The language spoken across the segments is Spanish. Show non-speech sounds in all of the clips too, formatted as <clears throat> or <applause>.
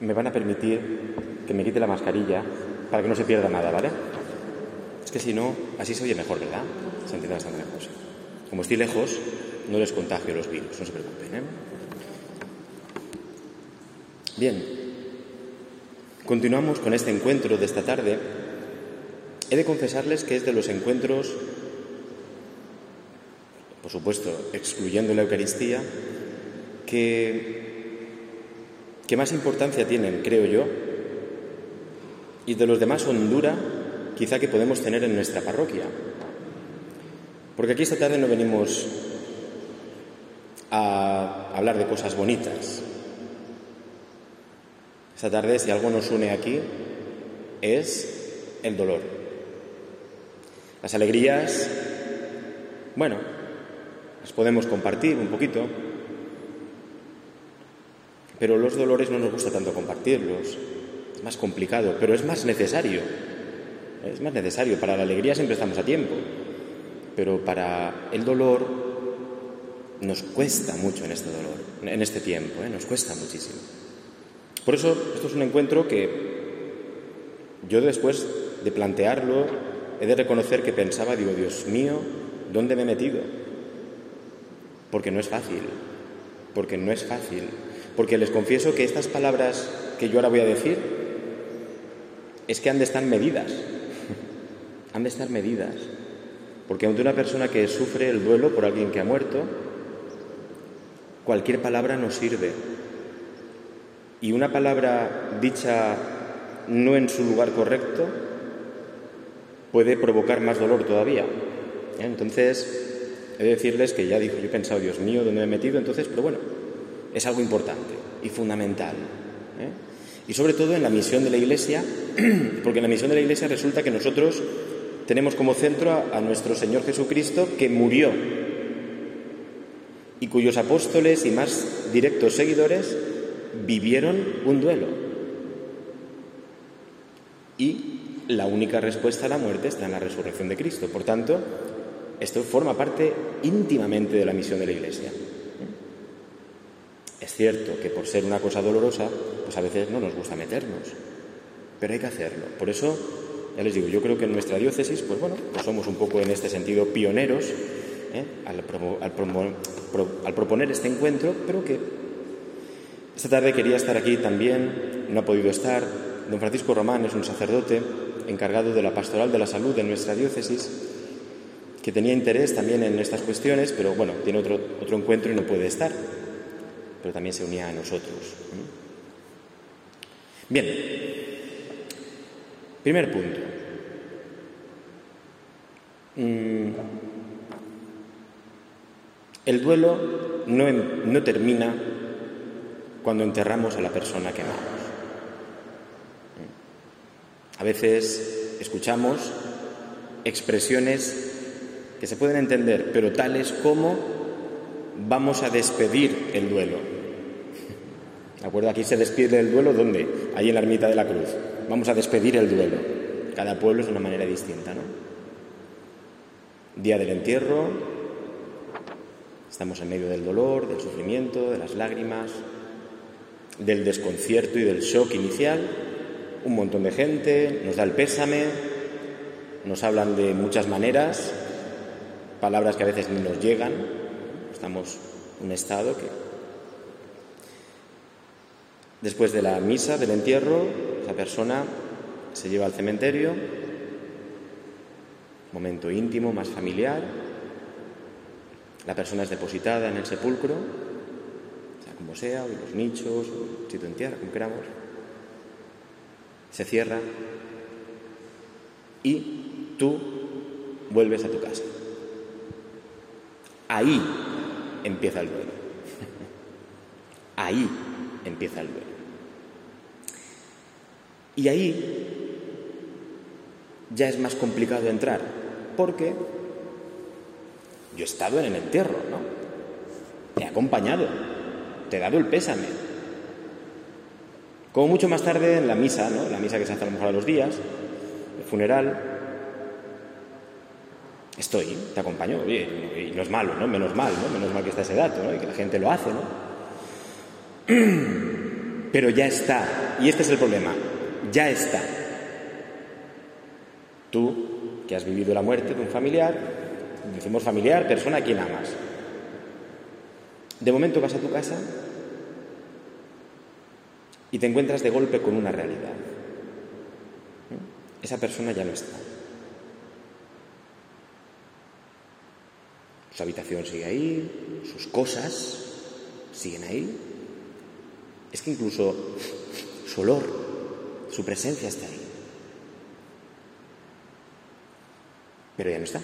me van a permitir que me quite la mascarilla para que no se pierda nada, ¿vale? Es que si no, así se oye mejor, ¿verdad? Se entiende bastante mejor. Como estoy lejos, no les contagio los virus, no se preocupen, ¿eh? Bien, continuamos con este encuentro de esta tarde. He de confesarles que es de los encuentros, por supuesto, excluyendo la Eucaristía, que, que más importancia tienen, creo yo, y de los demás hondura quizá que podemos tener en nuestra parroquia. Porque aquí esta tarde no venimos a hablar de cosas bonitas, esta tarde, si algo nos une aquí, es el dolor. Las alegrías, bueno, las podemos compartir un poquito, pero los dolores no nos gusta tanto compartirlos. Es más complicado, pero es más necesario. Es más necesario. Para la alegría siempre estamos a tiempo, pero para el dolor nos cuesta mucho en este dolor, en este tiempo, ¿eh? nos cuesta muchísimo. Por eso, esto es un encuentro que yo después de plantearlo he de reconocer que pensaba, digo, Dios mío, ¿dónde me he metido? Porque no es fácil, porque no es fácil, porque les confieso que estas palabras que yo ahora voy a decir es que han de estar medidas, han de estar medidas, porque ante una persona que sufre el duelo por alguien que ha muerto, cualquier palabra no sirve, y una palabra dicha no en su lugar correcto puede provocar más dolor todavía. ¿eh? Entonces, he de decirles que ya dijo, yo he pensado, Dios mío, ¿dónde me he metido? Entonces, pero bueno, es algo importante y fundamental. ¿eh? Y sobre todo en la misión de la Iglesia, <clears throat> porque en la misión de la Iglesia resulta que nosotros tenemos como centro a nuestro Señor Jesucristo que murió y cuyos apóstoles y más directos seguidores vivieron un duelo. Y la única respuesta a la muerte está en la resurrección de Cristo. Por tanto, esto forma parte íntimamente de la misión de la Iglesia. Es cierto que por ser una cosa dolorosa, pues a veces no nos gusta meternos, pero hay que hacerlo. Por eso, ya les digo, yo creo que en nuestra diócesis, pues bueno, pues somos un poco en este sentido pioneros ¿eh? al, al proponer este encuentro, pero que esta tarde quería estar aquí también, no ha podido estar. Don Francisco Román es un sacerdote encargado de la pastoral de la salud de nuestra diócesis, que tenía interés también en estas cuestiones, pero bueno, tiene otro, otro encuentro y no puede estar, pero también se unía a nosotros. Bien, primer punto. Mm, el duelo no, no termina cuando enterramos a la persona que amamos. A veces escuchamos expresiones que se pueden entender, pero tales como vamos a despedir el duelo. ¿De acuerdo? Aquí se despide el duelo, ¿dónde? Ahí en la ermita de la cruz. Vamos a despedir el duelo. Cada pueblo es una manera distinta, ¿no? Día del entierro, estamos en medio del dolor, del sufrimiento, de las lágrimas, del desconcierto y del shock inicial. Un montón de gente nos da el pésame, nos hablan de muchas maneras, palabras que a veces ni nos llegan. Estamos en un estado que... Después de la misa, del entierro, la persona se lleva al cementerio, momento íntimo, más familiar, la persona es depositada en el sepulcro como sea, o los nichos, o sitio en tierra, como queramos. Se cierra y tú vuelves a tu casa. Ahí empieza el duelo. <laughs> Ahí empieza el duelo. Y ahí ya es más complicado entrar, porque yo he estado en el entierro, ¿no? He acompañado, te he dado el pésame. Como mucho más tarde en la misa, ¿no? La misa que se hace a lo mejor a los días, el funeral. Estoy, te acompaño, y no es malo, ¿no? Menos mal, ¿no? Menos mal que está ese dato, ¿no? Y que la gente lo hace, ¿no? <clears throat> Pero ya está Y este es el problema. Ya está. Tú, que has vivido la muerte de un familiar, decimos familiar, persona a quien amas. De momento vas a tu casa y te encuentras de golpe con una realidad. Esa persona ya no está. Su habitación sigue ahí, sus cosas siguen ahí. Es que incluso su olor, su presencia está ahí. Pero ya no está.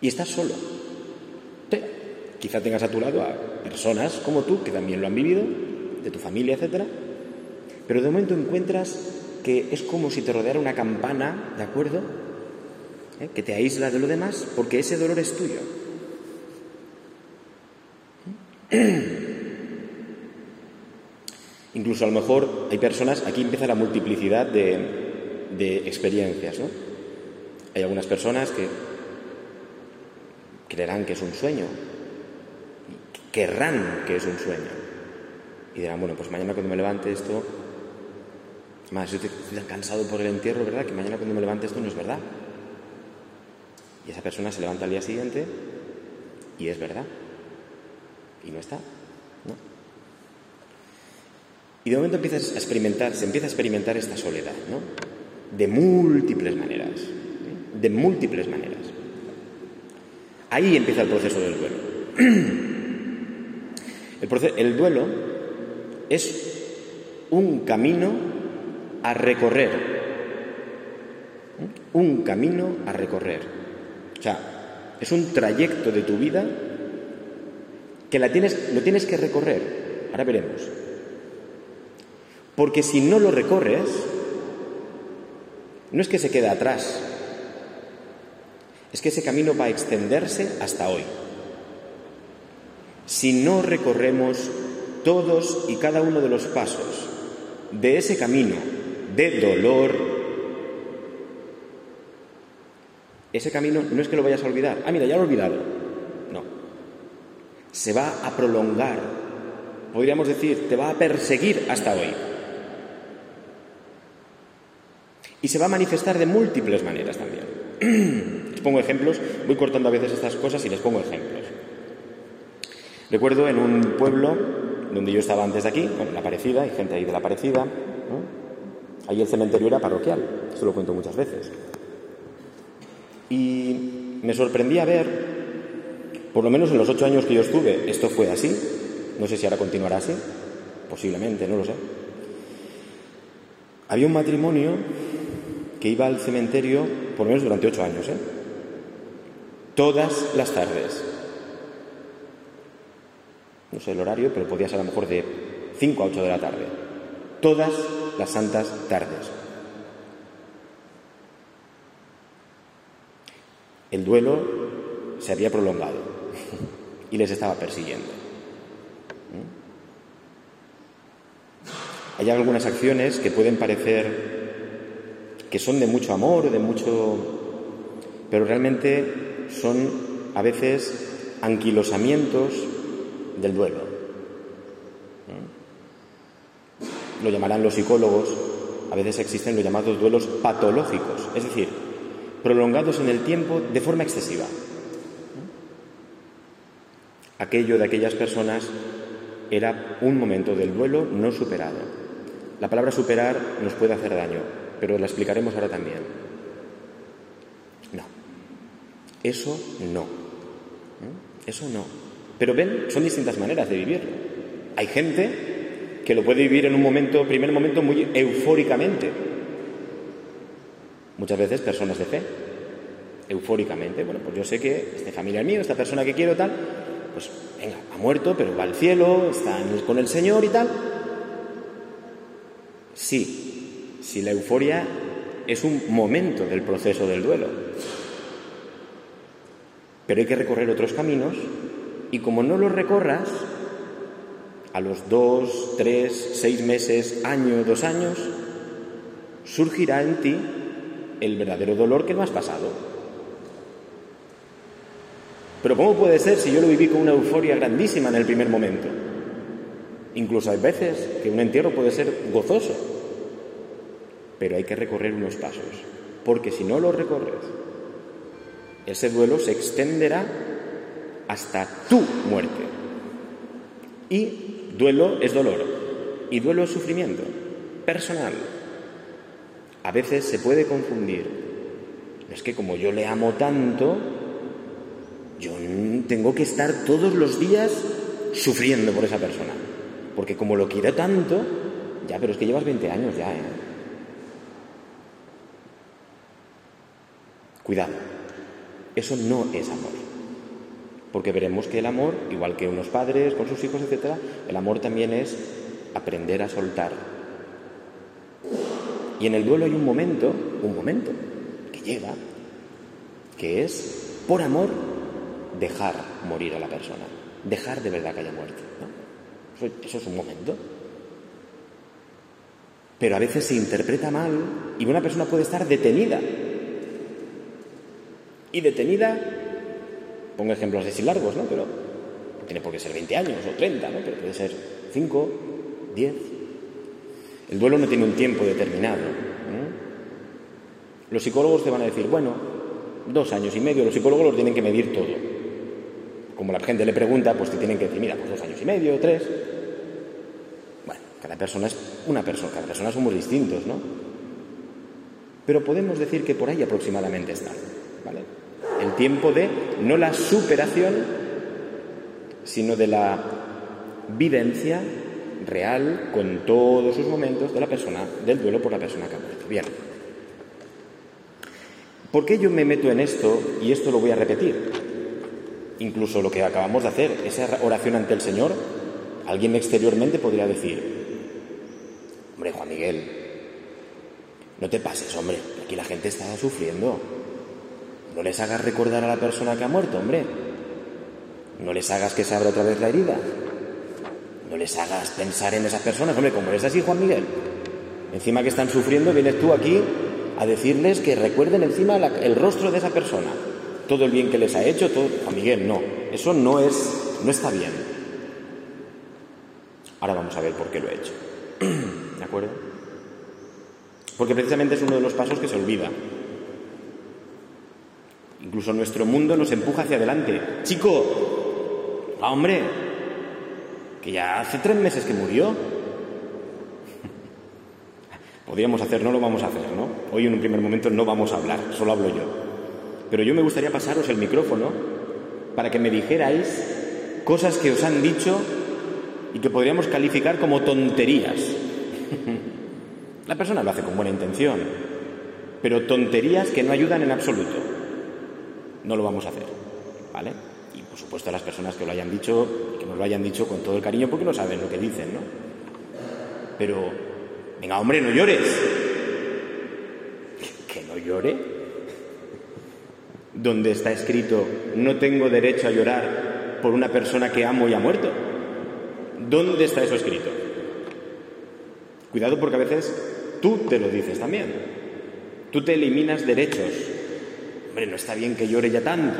Y estás solo. Quizá tengas a tu lado a personas como tú, que también lo han vivido, de tu familia, etc. Pero de momento encuentras que es como si te rodeara una campana, ¿de acuerdo? ¿Eh? Que te aísla de lo demás, porque ese dolor es tuyo. <clears throat> Incluso a lo mejor hay personas, aquí empieza la multiplicidad de, experiencias, ¿no? Hay algunas personas que creerán que es un sueño, querrán que es un sueño. Y dirán, bueno, pues mañana cuando me levante esto, más estoy tan cansado por el entierro, ¿verdad? Que mañana cuando me levante esto no es verdad. Y esa persona se levanta al día siguiente y es verdad. Y no está. Y de momento empiezas a experimentar, se empieza a experimentar esta soledad, ¿no? De múltiples maneras. ¿eh? De múltiples maneras. Ahí empieza el proceso del duelo. <clears throat> El, duelo es un camino a recorrer. Un camino a recorrer. O sea, es un trayecto de tu vida que la tienes, lo tienes que recorrer. Ahora veremos. Porque si no lo recorres, no es que se quede atrás, es que ese camino va a extenderse hasta hoy si no recorremos todos y cada uno de los pasos de ese camino de dolor, ese camino no es que lo vayas a olvidar. Ah, mira, ya lo he olvidado. No. Se va a prolongar. Podríamos decir, te va a perseguir hasta hoy. Y se va a manifestar de múltiples maneras también. les <clears throat> pongo ejemplos, voy cortando a veces estas cosas y les pongo ejemplos. Recuerdo en un pueblo donde yo estaba antes de aquí, con la parecida, hay gente ahí de la parecida, ahí el cementerio era parroquial, esto lo cuento muchas veces. Y me sorprendía ver, por lo menos en los ocho años que yo estuve, esto fue así, no sé si ahora continuará así, posiblemente, no lo sé. Había un matrimonio que iba al cementerio por lo menos durante ocho años, ¿eh? todas las tardes no sé el horario, pero podía ser a lo mejor de 5 a 8 de la tarde, todas las santas tardes. El duelo se había prolongado <laughs> y les estaba persiguiendo. ¿Mm? Hay algunas acciones que pueden parecer que son de mucho amor, de mucho... pero realmente son a veces anquilosamientos del duelo. Lo llamarán los psicólogos, a veces existen los llamados duelos patológicos, es decir, prolongados en el tiempo de forma excesiva. Aquello de aquellas personas era un momento del duelo no superado. La palabra superar nos puede hacer daño, pero la explicaremos ahora también. No, eso no. Eso no. Pero ven, son distintas maneras de vivirlo. Hay gente que lo puede vivir en un momento, primer momento, muy eufóricamente. Muchas veces personas de fe, eufóricamente. Bueno, pues yo sé que este familiar mío, esta persona que quiero, tal, pues venga, ha muerto, pero va al cielo, está con el Señor y tal. Sí, si la euforia es un momento del proceso del duelo. Pero hay que recorrer otros caminos y como no lo recorras, a los dos, tres, seis meses, año, dos años, surgirá en ti el verdadero dolor que no has pasado. Pero ¿cómo puede ser si yo lo viví con una euforia grandísima en el primer momento? Incluso hay veces que un entierro puede ser gozoso, pero hay que recorrer unos pasos, porque si no lo recorres, ese duelo se extenderá hasta tu muerte. Y duelo es dolor, y duelo es sufrimiento personal. A veces se puede confundir. Es que como yo le amo tanto, yo tengo que estar todos los días sufriendo por esa persona. Porque como lo quiero tanto, ya, pero es que llevas 20 años ya, ¿eh? Cuidado, eso no es amor. Porque veremos que el amor, igual que unos padres con sus hijos, etc., el amor también es aprender a soltar. Y en el duelo hay un momento, un momento que llega, que es, por amor, dejar morir a la persona, dejar de verdad que haya muerte. Eso, es un momento. Pero a veces se interpreta mal y una persona puede estar detenida. Y detenida, pongo ejemplos así largos, ¿no? Pero tiene por qué ser 20 años o 30, ¿no? Pero puede ser 5, 10. El duelo no tiene un tiempo determinado. Los psicólogos te van a decir, bueno, dos años y medio, los psicólogos lo tienen que medir todo como la gente le pregunta, pues te tienen que decir, mira, pues dos años y medio, tres. Bueno, cada persona es una persona, cada persona somos distintos, ¿no? Pero podemos decir que por ahí aproximadamente está, ¿vale? Tiempo de no la superación, sino de la vivencia real con todos sus momentos de la persona, del duelo por la persona que ha muerto. Bien. ¿Por qué yo me meto en esto y esto lo voy a repetir? incluso lo que acabamos de hacer, esa oración ante el Señor, alguien exteriormente podría decir, hombre, Juan Miguel, no te pases, hombre, aquí la gente está sufriendo. No les hagas recordar a la persona que ha muerto, hombre. No les hagas que se abra otra vez la herida. No les hagas pensar en esas personas, hombre, como eres así, Juan Miguel. Encima que están sufriendo, vienes tú aquí a decirles que recuerden encima el rostro de esa persona todo el bien que les ha hecho. A Miguel, no, eso no es, no está bien. Ahora vamos a ver por qué lo he hecho. <clears throat> ¿De acuerdo? Porque precisamente es uno de los pasos que se olvida. Incluso nuestro mundo nos empuja hacia adelante. Chico, ah, hombre, que ya hace tres meses que murió. <laughs> Podríamos hacer, no lo vamos a hacer, ¿no? Hoy en un primer momento no vamos a hablar, solo hablo yo. Pero yo me gustaría pasaros el micrófono para que me dijerais cosas que os han dicho y que podríamos calificar como tonterías. <laughs> La persona lo hace con buena intención, pero tonterías que no ayudan en absoluto. No lo vamos a hacer, ¿vale? Y por supuesto a las personas que lo hayan dicho, que nos lo hayan dicho con todo el cariño porque no saben lo que dicen, ¿no? Pero, venga, hombre, no llores. <laughs> ¿Que no llore? donde está escrito, no tengo derecho a llorar por una persona que amo y ha muerto? ¿Dónde está eso escrito? Cuidado porque a veces tú te lo dices también. Tú te eliminas derechos. Hombre, no está bien que llore ya tanto.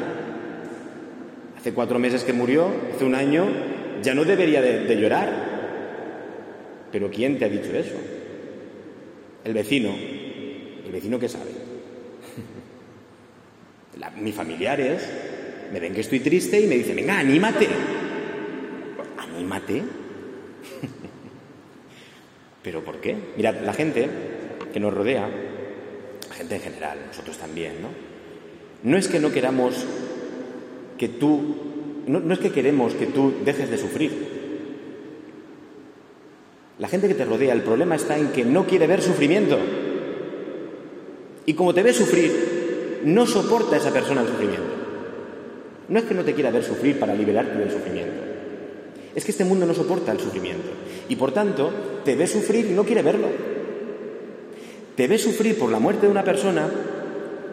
Hace cuatro meses que murió, hace un año, ya no debería de, llorar. Pero ¿quién te ha dicho eso? El vecino. ¿El vecino qué sabe? <laughs> mis familiares me ven que estoy triste y me dicen, venga, anímate. ¿Anímate? <laughs> ¿Pero por qué? Mirad, la gente que nos rodea, la gente en general, nosotros también, ¿no? No es que no queramos que tú, no, no es que queremos que tú dejes de sufrir. La gente que te rodea, el problema está en que no quiere ver sufrimiento. Y como te ve sufrir, no soporta a esa persona el sufrimiento. No es que no te quiera ver sufrir para liberarte del sufrimiento. Es que este mundo no soporta el sufrimiento. Y por tanto, te ve sufrir y no quiere verlo. Te ve sufrir por la muerte de una persona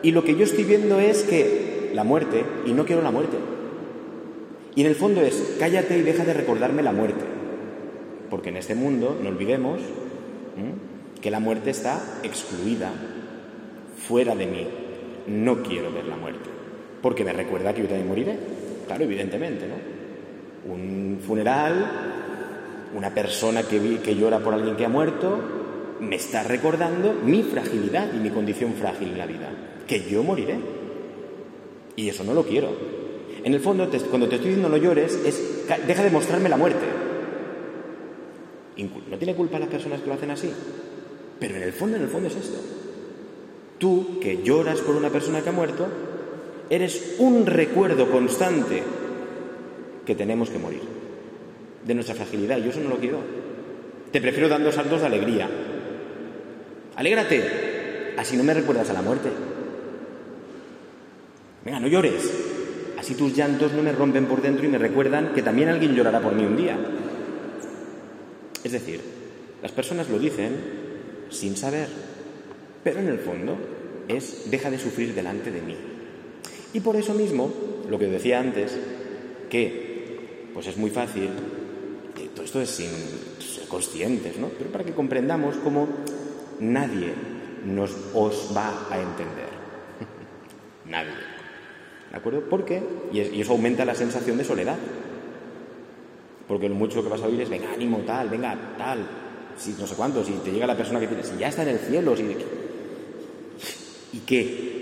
y lo que yo estoy viendo es que la muerte, y no quiero la muerte. Y en el fondo es, cállate y deja de recordarme la muerte. Porque en este mundo, no olvidemos, que la muerte está excluida, fuera de mí, no quiero ver la muerte, porque me recuerda que yo también moriré. Claro, evidentemente, ¿no? Un funeral, Una persona que, que llora por alguien que ha muerto me está recordando mi fragilidad y mi condición frágil en la vida, que yo moriré. Y eso no lo quiero. En el fondo, cuando te estoy diciendo no llores, es deja de mostrarme la muerte. No tiene culpa las personas que lo hacen así. Pero en el fondo, en el fondo es esto. Tú, que lloras por una persona que ha muerto, eres un recuerdo constante que tenemos que morir. De nuestra fragilidad. Yo eso no lo quiero. Te prefiero dando saltos de alegría. Alégrate. Así no me recuerdas a la muerte. Venga, no llores. Así tus llantos no me rompen por dentro y me recuerdan que también alguien llorará por mí un día. Es decir, las personas lo dicen sin saber, pero en el fondo es deja de sufrir delante de mí. Y por eso mismo, lo que decía antes, que pues es muy fácil, todo esto es sin ser conscientes, ¿no? Pero para que comprendamos cómo nadie nos os va a entender. <laughs> nadie. ¿De acuerdo? ¿Por qué? Y eso aumenta la sensación de soledad. Porque lo mucho que vas a oír es, venga, ánimo, tal, venga, tal, si no sé cuánto, si te llega la persona que tienes, si ya está en el cielo, si... ¿Y qué?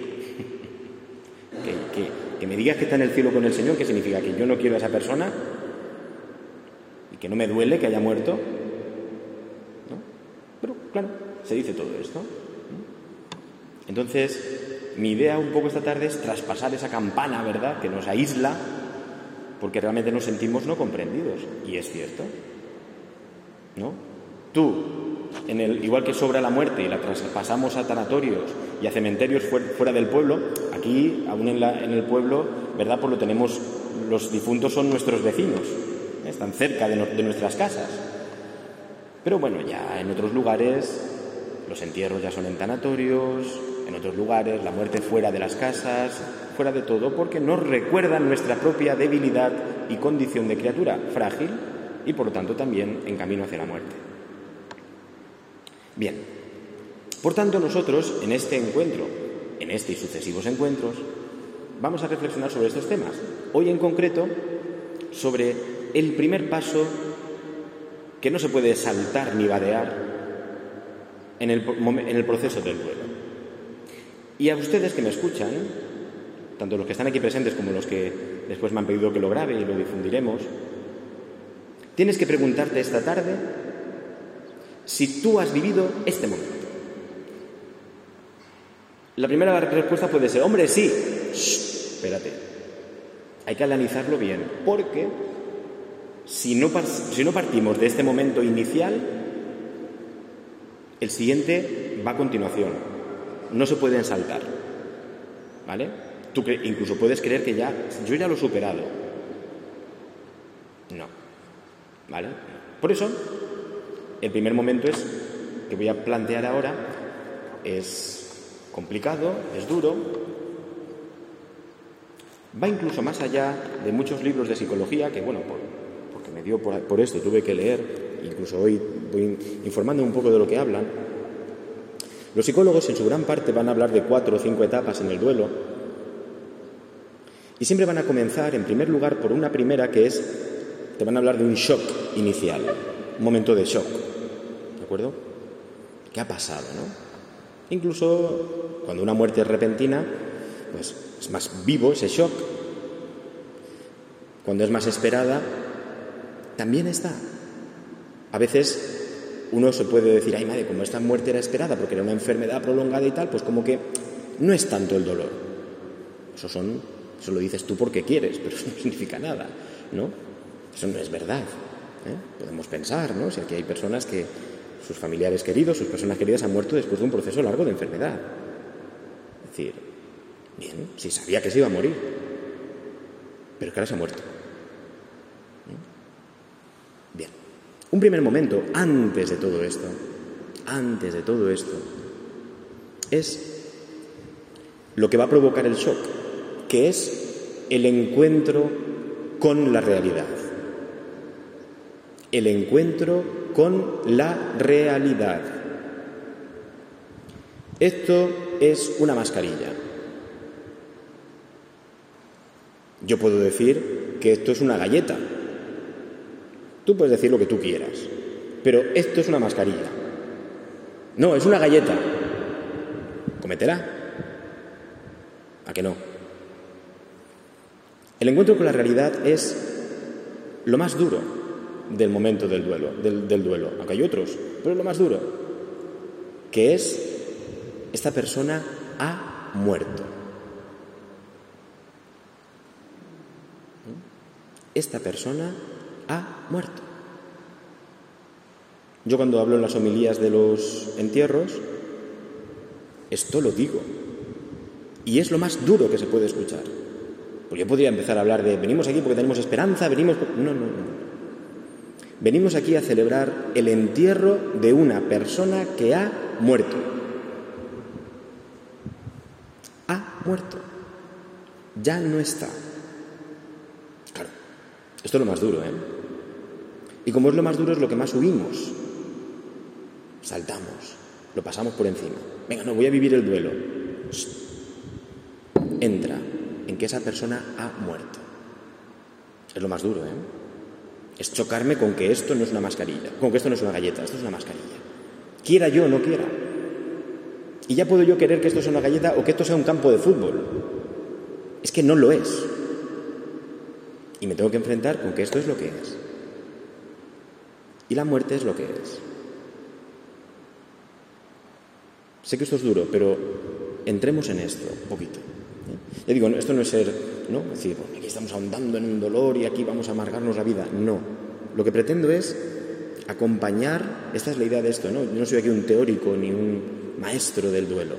<laughs> que, me digas que está en el cielo con el Señor, ¿qué significa? ¿Que yo no quiero a esa persona? ¿Y que no me duele que haya muerto? ¿No? Pero, claro, se dice todo esto. Entonces, mi idea un poco esta tarde es traspasar esa campana, ¿verdad?, que nos aísla porque realmente nos sentimos no comprendidos. Y es cierto. ¿No? Tú, en el, igual que sobra la muerte y la traspasamos a tanatorios y a cementerios fuera, del pueblo, aquí, aún en, el pueblo, ¿verdad? Pues lo tenemos, los difuntos son nuestros vecinos, están cerca de nuestras casas. Pero bueno, ya en otros lugares los entierros ya son en tanatorios, en otros lugares, la muerte fuera de las casas, fuera de todo, porque nos recuerdan nuestra propia debilidad y condición de criatura frágil y por lo tanto también en camino hacia la muerte. Bien, por tanto nosotros en este encuentro, en este y sucesivos encuentros, vamos a reflexionar sobre estos temas. Hoy en concreto sobre el primer paso que no se puede saltar ni vadear en el, en el proceso del duelo. Y a ustedes que me escuchan, tanto los que están aquí presentes como los que después me han pedido que lo grabe y lo difundiremos, tienes que preguntarte esta tarde si tú has vivido este momento. La primera respuesta puede ser, hombre, sí. espérate. Hay que analizarlo bien, porque si no, si no partimos de este momento inicial, el siguiente va a continuación. No se pueden saltar. ¿Vale? Tú incluso puedes creer que ya, yo ya lo he superado. No. ¿Vale? Por eso, el primer momento es que voy a plantear ahora es complicado, es duro, va incluso más allá de muchos libros de psicología que, bueno, porque me dio por, por esto, tuve que leer incluso hoy voy informando un poco de lo que hablan, los psicólogos en su gran parte van a hablar de cuatro o cinco etapas en el duelo y siempre van a comenzar, en primer lugar, por una primera que es, te van a hablar de un shock inicial, un momento de shock, ¿de acuerdo? ¿Qué ha pasado, no? Incluso cuando una muerte es repentina, pues es más vivo ese shock. Cuando es más esperada, también está. A veces uno se puede decir, ay madre, como esta muerte era esperada porque era una enfermedad prolongada y tal, pues como que no es tanto el dolor. Eso son, eso lo dices tú porque quieres, <laughs> pero eso no significa nada, ¿no? Eso no es verdad. ¿eh? Podemos pensar, ¿no? Si aquí hay personas que sus familiares queridos, sus personas queridas han muerto después de un proceso largo de enfermedad. Es decir, bien, si sabía que se iba a morir, pero que ahora se ha muerto. Un primer momento, antes de todo esto, antes de todo esto, es lo que va a provocar el shock, que es el encuentro con la realidad. El encuentro con la realidad. Esto es una mascarilla. Yo puedo decir que esto es una galleta, Tú puedes decir lo que tú quieras, pero esto es una mascarilla. No, es una galleta. Cométela. ¿A que no? El encuentro con la realidad es lo más duro del momento del duelo, del, duelo, aunque hay otros, pero es lo más duro, que es esta persona ha muerto. Esta persona ha muerto. Yo cuando hablo en las homilías de los entierros, esto lo digo. Y es lo más duro que se puede escuchar. Porque yo podría empezar a hablar de, venimos aquí porque tenemos esperanza, venimos... No, no, no. Venimos aquí a celebrar el entierro de una persona que ha muerto. Ha muerto. Ya no está. Claro, esto es lo más duro, ¿eh? Y como es lo más duro, es lo que más huimos. Saltamos, lo pasamos por encima. Venga, no, voy a vivir el duelo. Entra en que esa persona ha muerto. Es lo más duro, ¿eh? Es chocarme con que esto no es una mascarilla, con que esto no es una galleta, esto es una mascarilla. Quiera yo o no quiera. Y ya puedo yo querer que esto sea una galleta o que esto sea un campo de fútbol. Es que no lo es. Y me tengo que enfrentar con que esto es lo que es. Y la muerte es lo que es. Sé que esto es duro, pero entremos en esto un poquito. Ya digo, esto no es ser, ¿no? decir, aquí estamos ahondando en un dolor y aquí vamos a amargarnos la vida. No. Lo que pretendo es acompañar, esta es la idea de esto, ¿no? Yo no soy aquí un teórico ni un maestro del duelo.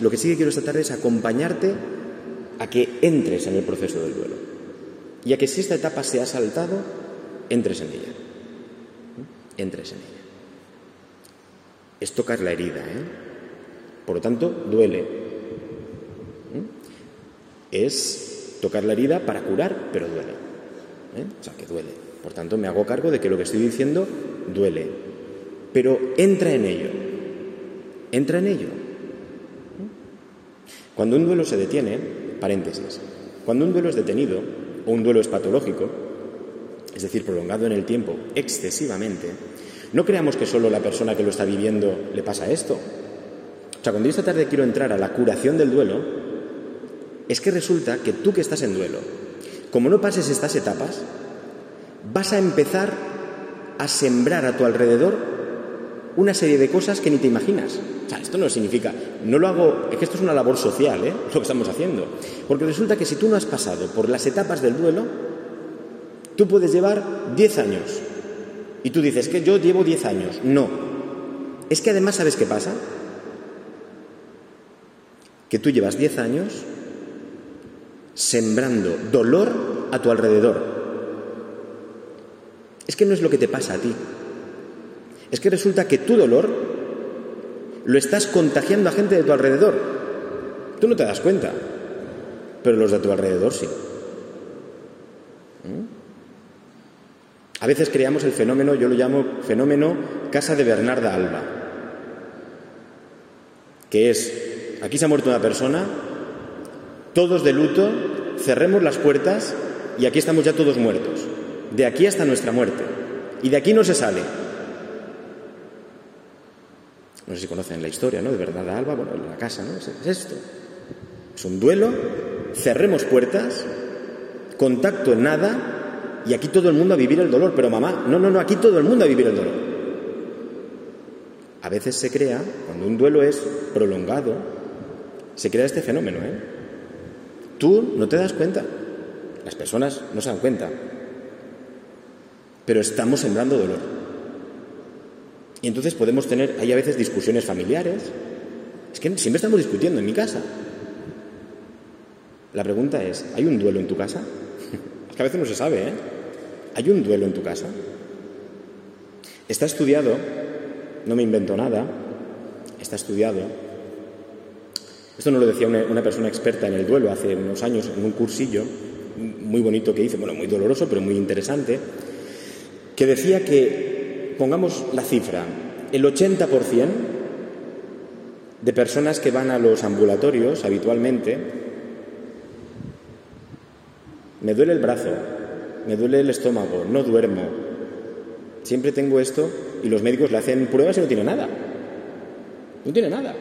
Lo que sí que quiero esta tarde es acompañarte a que entres en el proceso del duelo. Y a que si esta etapa se ha saltado, entres en ella. Entres en ella. Es tocar la herida, ¿eh? Por lo tanto, duele, es tocar la herida para curar, pero duele. ¿eh? O sea, que duele. Por tanto, me hago cargo de que lo que estoy diciendo duele. Pero entra en ello. Entra en ello. Cuando un duelo se detiene, paréntesis, cuando un duelo es detenido, o un duelo es patológico, es decir, prolongado en el tiempo excesivamente, no creamos que solo la persona que lo está viviendo le pasa esto. O sea, cuando yo esta tarde quiero entrar a la curación del duelo, es que resulta que tú que estás en duelo, como no pases estas etapas, vas a empezar a sembrar a tu alrededor una serie de cosas que ni te imaginas. O sea, esto no significa, no lo hago, es que esto es una labor social, ¿eh? <laughs> lo que estamos haciendo. Porque resulta que si tú no has pasado por las etapas del duelo, tú puedes llevar 10 años. Y tú dices que yo llevo 10 años. No. Es que además, ¿sabes qué pasa? Que tú llevas 10 años sembrando dolor a tu alrededor. Es que no es lo que te pasa a ti. Es que resulta que tu dolor lo estás contagiando a gente de tu alrededor. Tú no te das cuenta, pero los de tu alrededor sí. ¿Mm? A veces creamos el fenómeno, yo lo llamo fenómeno casa de Bernarda Alba, que es, aquí se ha muerto una persona, todos de luto, cerremos las puertas y aquí estamos ya todos muertos. De aquí hasta nuestra muerte. Y de aquí no se sale. No sé si conocen la historia, ¿no? De verdad, Alba, bueno, en la casa, ¿no? Es, esto. Es un duelo, cerremos puertas, contacto en nada, y aquí todo el mundo a vivir el dolor. Pero mamá, no, no, no, aquí todo el mundo a vivir el dolor. A veces se crea, cuando un duelo es prolongado, se crea este fenómeno, ¿eh? Tú no te das cuenta, las personas no se dan cuenta, pero estamos sembrando dolor. Y entonces podemos tener, hay a veces discusiones familiares, es que siempre estamos discutiendo en mi casa. La pregunta es, ¿hay un duelo en tu casa? <laughs> Es que a veces no se sabe, ¿eh? ¿Hay un duelo en tu casa? Está estudiado, no me invento nada, está estudiado. Esto no lo decía una, persona experta en el duelo hace unos años en un cursillo muy bonito que hice, bueno, muy doloroso, pero muy interesante, que decía que, pongamos la cifra, el 80% de personas que van a los ambulatorios habitualmente, me duele el brazo, me duele el estómago, no duermo. Siempre tengo esto y los médicos le hacen pruebas y no tiene nada. No tiene nada.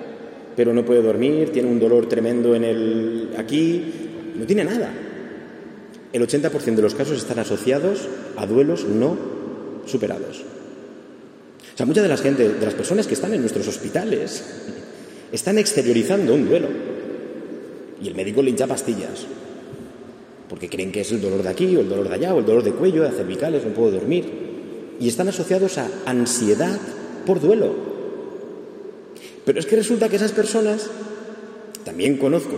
Pero no puede dormir, tiene un dolor tremendo en el aquí, no tiene nada. El 80% de los casos están asociados a duelos no superados. O sea, muchas de las gente, de las personas que están en nuestros hospitales están exteriorizando un duelo. Y el médico le hincha pastillas. Porque creen que es el dolor de aquí, o el dolor de allá, o el dolor de cuello, de cervicales, no puedo dormir. Y están asociados a ansiedad por duelo. Pero es que resulta que esas personas, también conozco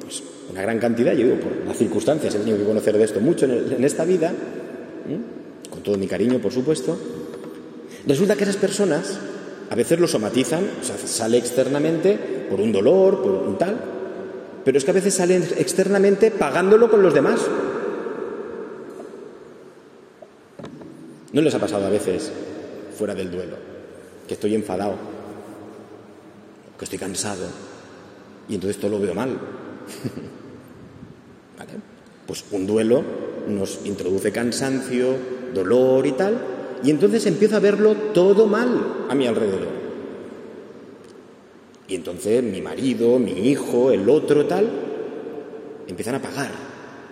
pues, una gran cantidad, yo digo, por las circunstancias, he tenido que conocer de esto mucho en, esta vida, con todo mi cariño, por supuesto, resulta que esas personas a veces lo somatizan, o sea, sale externamente por un dolor, por un tal, pero es que a veces salen externamente pagándolo con los demás. ¿No les ha pasado a veces, fuera del duelo, que estoy enfadado, que estoy cansado, y entonces todo lo veo mal? <laughs> Pues un duelo nos introduce cansancio, dolor y tal, y entonces empiezo a verlo todo mal a mi alrededor. Y entonces mi marido, mi hijo, el otro tal, empiezan a pagar,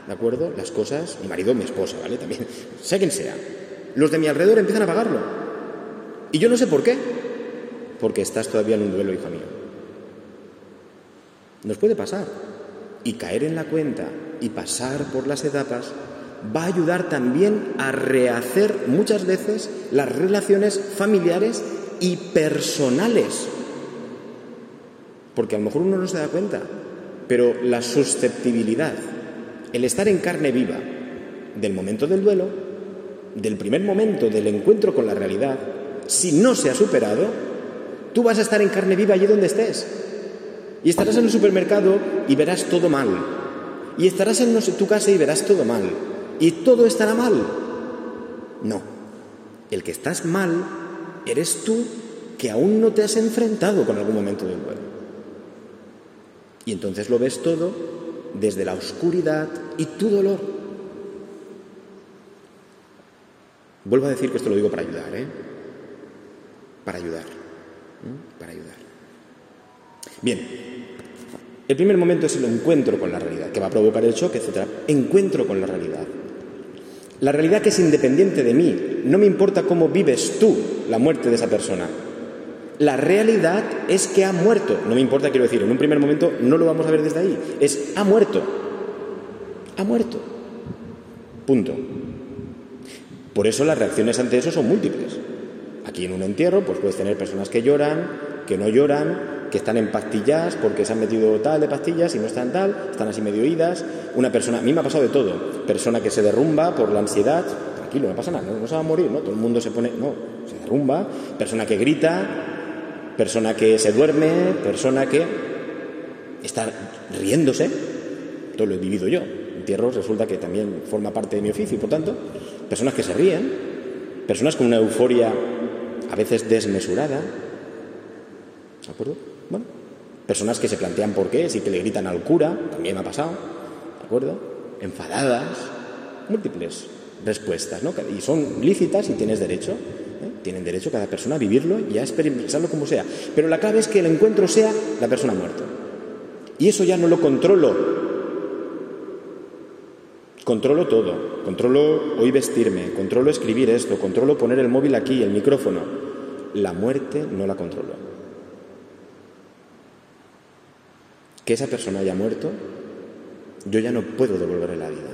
¿de acuerdo? Las cosas, mi marido, mi esposa, ¿vale? También, <laughs> sea quien sea. Los de mi alrededor empiezan a pagarlo. Y yo no sé por qué. Porque estás todavía en un duelo, hija mía. Nos puede pasar. Y caer en la cuenta y pasar por las etapas va a ayudar también a rehacer muchas veces las relaciones familiares y personales porque a lo mejor uno no se da cuenta, pero la susceptibilidad, el estar en carne viva del momento del duelo, del primer momento del encuentro con la realidad, si no se ha superado, tú vas a estar en carne viva allí donde estés. Y estarás en el supermercado y verás todo mal. Y estarás en tu casa y verás todo mal. Y todo estará mal. No. El que estás mal eres tú que aún no te has enfrentado con algún momento del duelo. Y entonces lo ves todo desde la oscuridad y tu dolor. Vuelvo a decir que esto lo digo para ayudar, ¿eh? Para ayudar. Para ayudar. Bien. El primer momento es el encuentro con la realidad, que va a provocar el choque, etc. Encuentro con la realidad. La realidad que es independiente de mí. No me importa cómo vives tú la muerte de esa persona. La realidad es que ha muerto. No me importa, quiero decir, en un primer momento no lo vamos a ver desde ahí. Es ha muerto. Ha muerto. Punto. Por eso las reacciones ante eso son múltiples. Aquí en un entierro, pues puedes tener personas que lloran, que no lloran, que están en pastillas porque se han metido tal de pastillas y no están tal, están así medio oídas. Una persona, a mí me ha pasado de todo. Persona que se derrumba por la ansiedad, tranquilo, no pasa nada, no, no se va a morir, ¿no? Todo el mundo se pone, no, se derrumba. Persona que grita, persona que se duerme, persona que está riéndose, todo lo he yo. Entierros resulta que también forma parte de mi oficio y por tanto, personas que se ríen, personas con una euforia a veces desmesurada, ¿de acuerdo? Bueno, personas que se plantean por qué, sí que le gritan al cura, también ha pasado, ¿de acuerdo? Enfadadas, múltiples respuestas, ¿no? Y son lícitas y tienes derecho tienen derecho cada persona a vivirlo y a experimentarlo como sea. Pero la clave es que el encuentro sea la persona muerta. Y eso ya no lo controlo. Controlo todo. Controlo hoy vestirme, controlo escribir esto, controlo poner el móvil aquí, el micrófono. La muerte no la controlo. Que esa persona haya muerto, yo ya no puedo devolverle la vida.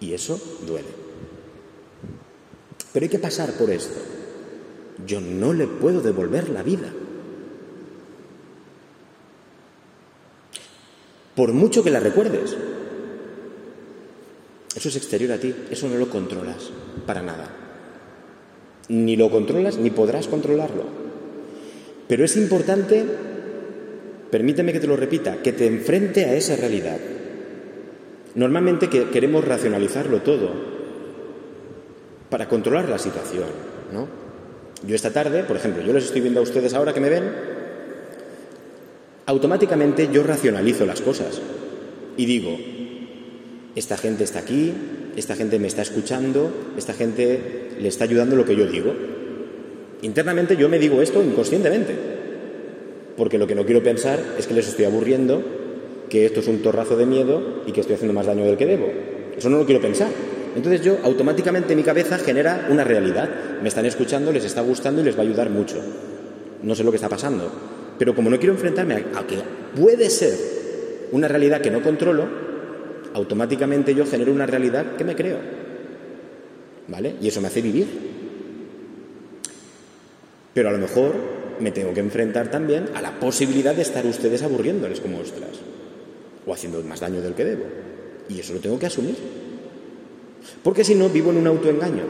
Y eso duele. Pero hay que pasar por esto. Yo no le puedo devolver la vida. Por mucho que la recuerdes. Eso es exterior a ti, eso no lo controlas para nada. Ni lo controlas ni podrás controlarlo. Pero es importante, permíteme que te lo repita, que te enfrente a esa realidad. Normalmente queremos racionalizarlo todo, para controlar la situación. ¿no? Yo esta tarde, por ejemplo, yo les estoy viendo a ustedes ahora que me ven, automáticamente yo racionalizo las cosas y digo, esta gente está aquí, esta gente me está escuchando, esta gente le está ayudando lo que yo digo. Internamente yo me digo esto inconscientemente, porque lo que no quiero pensar es que les estoy aburriendo, que esto es un torrazo de miedo y que estoy haciendo más daño del que debo. Eso no lo quiero pensar. Entonces yo automáticamente mi cabeza genera una realidad. Me están escuchando, les está gustando y les va a ayudar mucho. No sé lo que está pasando. Pero como no quiero enfrentarme a, que puede ser una realidad que no controlo, automáticamente yo genero una realidad que me creo. ¿Vale? Y eso me hace vivir. Pero a lo mejor me tengo que enfrentar también a la posibilidad de estar ustedes aburriéndoles como ostras. O haciendo más daño del que debo. Y eso lo tengo que asumir. Porque si no, vivo en un autoengaño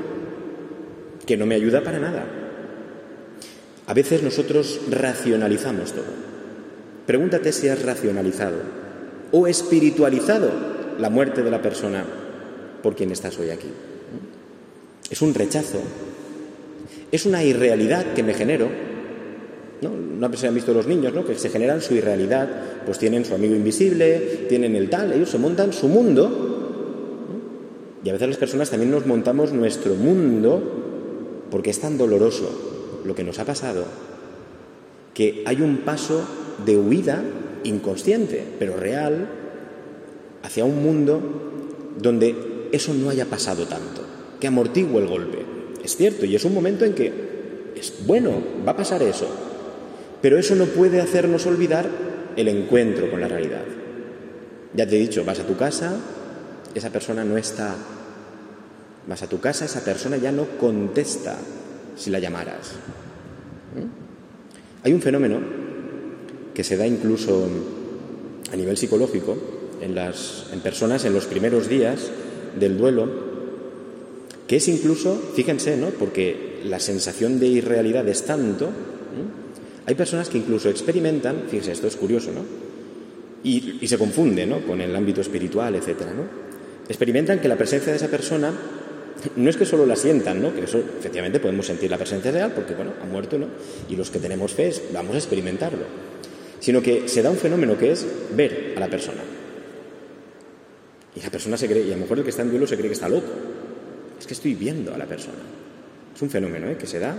que no me ayuda para nada. A veces nosotros racionalizamos todo. Pregúntate si has racionalizado o espiritualizado la muerte de la persona por quien estás hoy aquí. Es un rechazo, es una irrealidad que me genero. ¿no? Una persona ha visto los niños, ¿no? que se generan su irrealidad, pues tienen su amigo invisible, tienen el tal, ellos se montan su mundo y a veces las personas también nos montamos nuestro mundo porque es tan doloroso lo que nos ha pasado que hay un paso de huida inconsciente, pero real, hacia un mundo donde eso no haya pasado tanto, que amortigue el golpe. Es cierto, y es un momento en que es bueno, va a pasar eso, pero eso no puede hacernos olvidar el encuentro con la realidad. Ya te he dicho, vas a tu casa, esa persona no está. Vas a tu casa, esa persona ya no contesta si la llamaras. ¿Mm? Hay un fenómeno que se da incluso a nivel psicológico en, las, en personas en los primeros días del duelo, que es incluso, fíjense, ¿no? porque la sensación de irrealidad es tanto, hay personas que incluso experimentan, fíjense, esto es curioso, ¿no? Y, y se confunde ¿no? con el ámbito espiritual, etcétera, ¿no? Experimentan que la presencia de esa persona no es que solo la sientan, ¿no? que eso efectivamente podemos sentir la presencia real porque bueno, ha muerto, ¿no? y los que tenemos fe vamos a experimentarlo, sino que se da un fenómeno que es ver a la persona. Y la persona se cree, y a lo mejor el que está en duelo se cree que está loco. Es que estoy viendo a la persona. Es un fenómeno ¿eh? que se da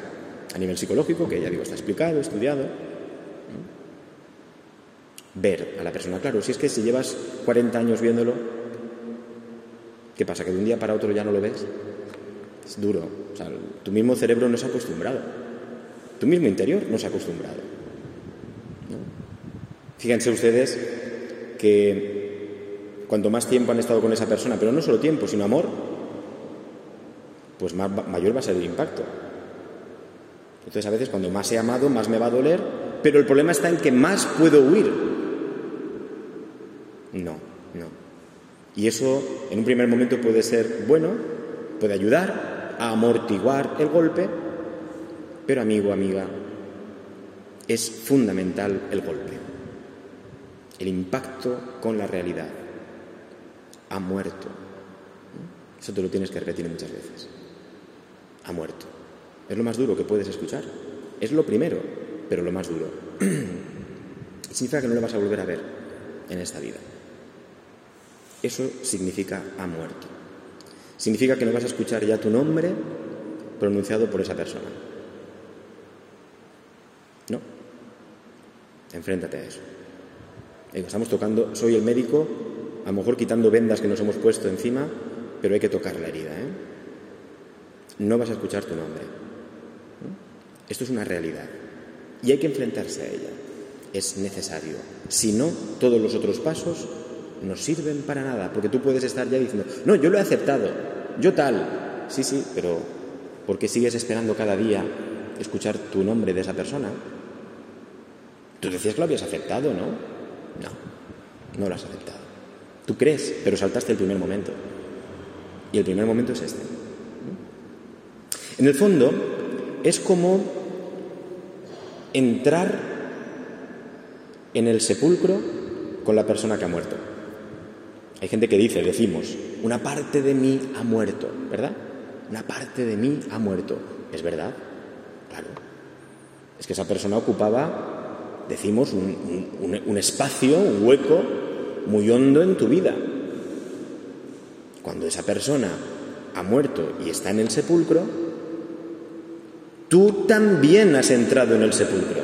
a nivel psicológico, que ya digo, está explicado, estudiado. Ver a la persona. Claro, si es que si llevas 40 años viéndolo, ¿Qué pasa? ¿Que de un día para otro ya no lo ves? Es duro. Tu mismo cerebro no se ha acostumbrado. Tu mismo interior no se ha acostumbrado. Fíjense ustedes que cuanto más tiempo han estado con esa persona, pero no solo tiempo, sino amor, pues mayor va a ser el impacto. Entonces a veces cuando más he amado, más me va a doler, pero el problema está en que más puedo huir. No. Y eso en un primer momento puede ser bueno, puede ayudar a amortiguar el golpe, pero amigo, amiga, es fundamental el golpe, el impacto con la realidad. Ha muerto. Eso te lo tienes que repetir muchas veces. Ha muerto. Es lo más duro que puedes escuchar. Es lo primero, pero lo más duro. <clears throat> Significa que no lo vas a volver a ver en esta vida. Eso significa ha muerto. Significa que no vas a escuchar ya tu nombre pronunciado por esa persona. No. Enfréntate a eso. Estamos tocando, soy el médico, a lo mejor quitando vendas que nos hemos puesto encima, pero hay que tocar la herida. ¿eh? No vas a escuchar tu nombre. Esto es una realidad y hay que enfrentarse a ella. Es necesario. Si no, todos los otros pasos no sirven para nada, porque tú puedes estar ya diciendo, no, yo lo he aceptado, yo tal. Sí, sí, pero ¿por qué sigues esperando cada día escuchar tu nombre de esa persona? Tú decías que lo habías aceptado, ¿no? No, no lo has aceptado. Tú crees, pero saltaste el primer momento. Y el primer momento es este. En el fondo, es como entrar en el sepulcro con la persona que ha muerto. Hay gente que dice, decimos, una parte de mí ha muerto, ¿verdad? Una parte de mí ha muerto. ¿Es verdad? Claro. Es que esa persona ocupaba, decimos, un, espacio, un hueco muy hondo en tu vida. Cuando esa persona ha muerto y está en el sepulcro, tú también has entrado en el sepulcro.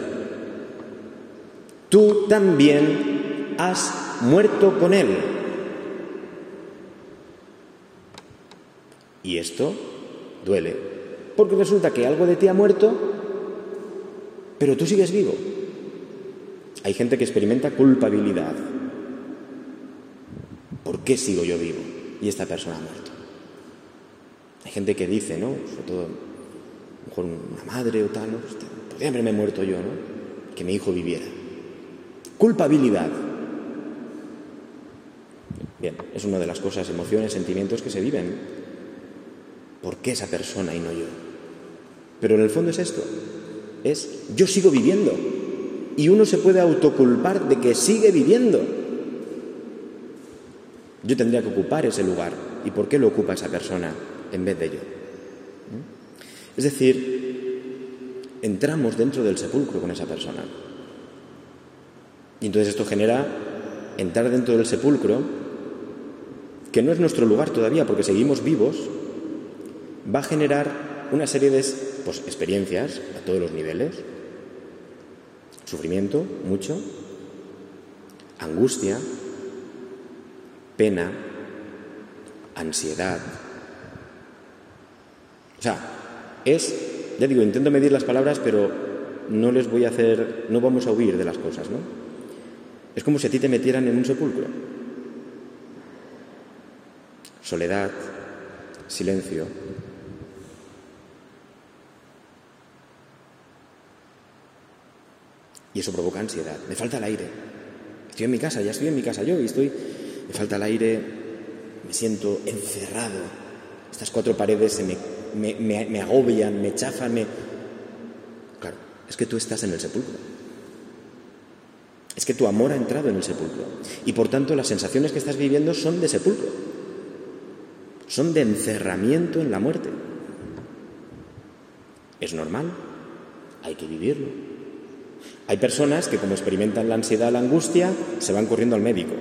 Tú también has muerto con él. Y esto duele, porque resulta que algo de ti ha muerto, pero tú sigues vivo. Hay gente que experimenta culpabilidad. ¿Por qué sigo yo vivo? Y esta persona ha muerto. Hay gente que dice, ¿no? Sobre todo, mejor una madre o tal, ¿no? Podría haberme muerto yo, ¿no? Que mi hijo viviera. Culpabilidad. Bien, es una de las cosas, emociones, sentimientos que se viven. ¿Por qué esa persona y no yo? Pero en el fondo es esto. Es yo sigo viviendo. Y uno se puede autoculpar de que sigue viviendo. Yo tendría que ocupar ese lugar. ¿Y por qué lo ocupa esa persona en vez de yo? Es decir, entramos dentro del sepulcro con esa persona. Y entonces esto genera entrar dentro del sepulcro, que no es nuestro lugar todavía porque seguimos vivos, va a generar una serie de pues, experiencias a todos los niveles. Sufrimiento, mucho, angustia, pena, ansiedad. O sea, es, ya digo, intento medir las palabras, pero no les voy a hacer, no vamos a huir de las cosas, ¿no? Es como si a ti te metieran en un sepulcro. Soledad, silencio. Y eso provoca ansiedad. Me falta el aire. Estoy en mi casa, ya estoy en mi casa yo y estoy me falta el aire, me siento encerrado. Estas cuatro paredes se me, me, agobian, me chafan, me... Claro, es que tú estás en el sepulcro. Es que tu amor ha entrado en el sepulcro. Y por tanto las sensaciones que estás viviendo son de sepulcro. Son de encerramiento en la muerte. Es normal, hay que vivirlo. Hay personas que como experimentan la ansiedad, la angustia, se van corriendo al médico.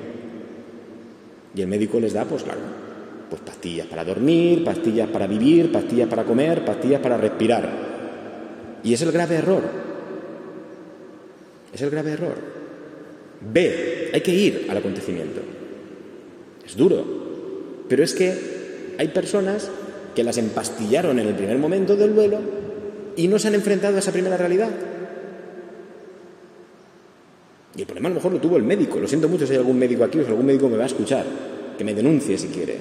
Y el médico les da, pues claro, pues pastillas para dormir, pastillas para vivir, pastillas para comer, pastillas para respirar. Y es el grave error. Es el grave error. B, hay que ir al acontecimiento. Es duro. Pero es que hay personas que las empastillaron en el primer momento del duelo y no se han enfrentado a esa primera realidad. Y el problema a lo mejor lo tuvo el médico. Lo siento mucho si hay algún médico aquí o si algún médico me va a escuchar. Que me denuncie si quiere.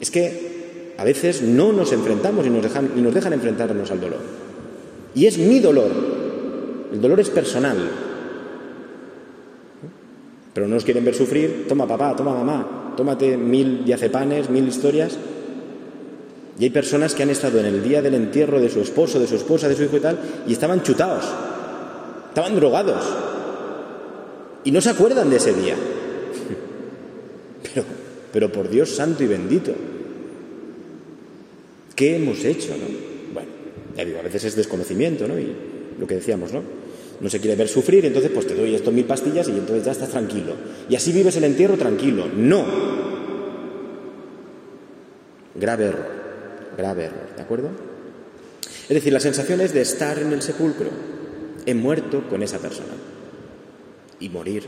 Es que a veces no nos enfrentamos y nos dejan, y nos dejan enfrentarnos al dolor. Y es mi dolor. El dolor es personal. Pero no nos quieren ver sufrir. Toma papá, toma mamá, tómate mil diazepanes, mil historias. Y hay personas que han estado en el día del entierro de su esposo, de su esposa, de su hijo y tal, y estaban chutados, estaban drogados, y no se acuerdan de ese día. Pero, pero por Dios santo y bendito, ¿qué hemos hecho? No? Bueno, ya digo, a veces es desconocimiento, ¿no? Y lo que decíamos, ¿no? No se quiere ver sufrir, entonces pues te doy estos mil pastillas y entonces ya estás tranquilo. Y así vives el entierro tranquilo. No. Grave error, grave error, ¿de acuerdo? Es decir, la sensación es de estar en el sepulcro. He muerto con esa persona y morir.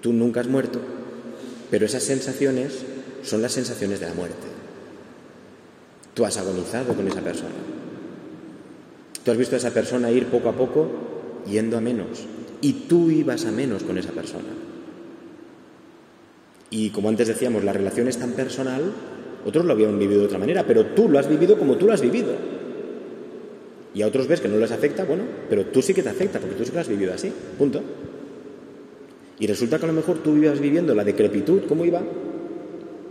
Tú nunca has muerto, pero esas sensaciones son las sensaciones de la muerte. Tú has agonizado con esa persona. Tú has visto a esa persona ir poco a poco yendo a menos. Y tú ibas a menos con esa persona. Y como antes decíamos, la relación es tan personal, otros lo habían vivido de otra manera, pero tú lo has vivido como tú lo has vivido. Y a otros ves que no les afecta, bueno, pero tú sí que te afecta, porque tú sí que lo has vivido así, punto. Y resulta que a lo mejor tú ibas viviendo la decrepitud, ¿cómo iba?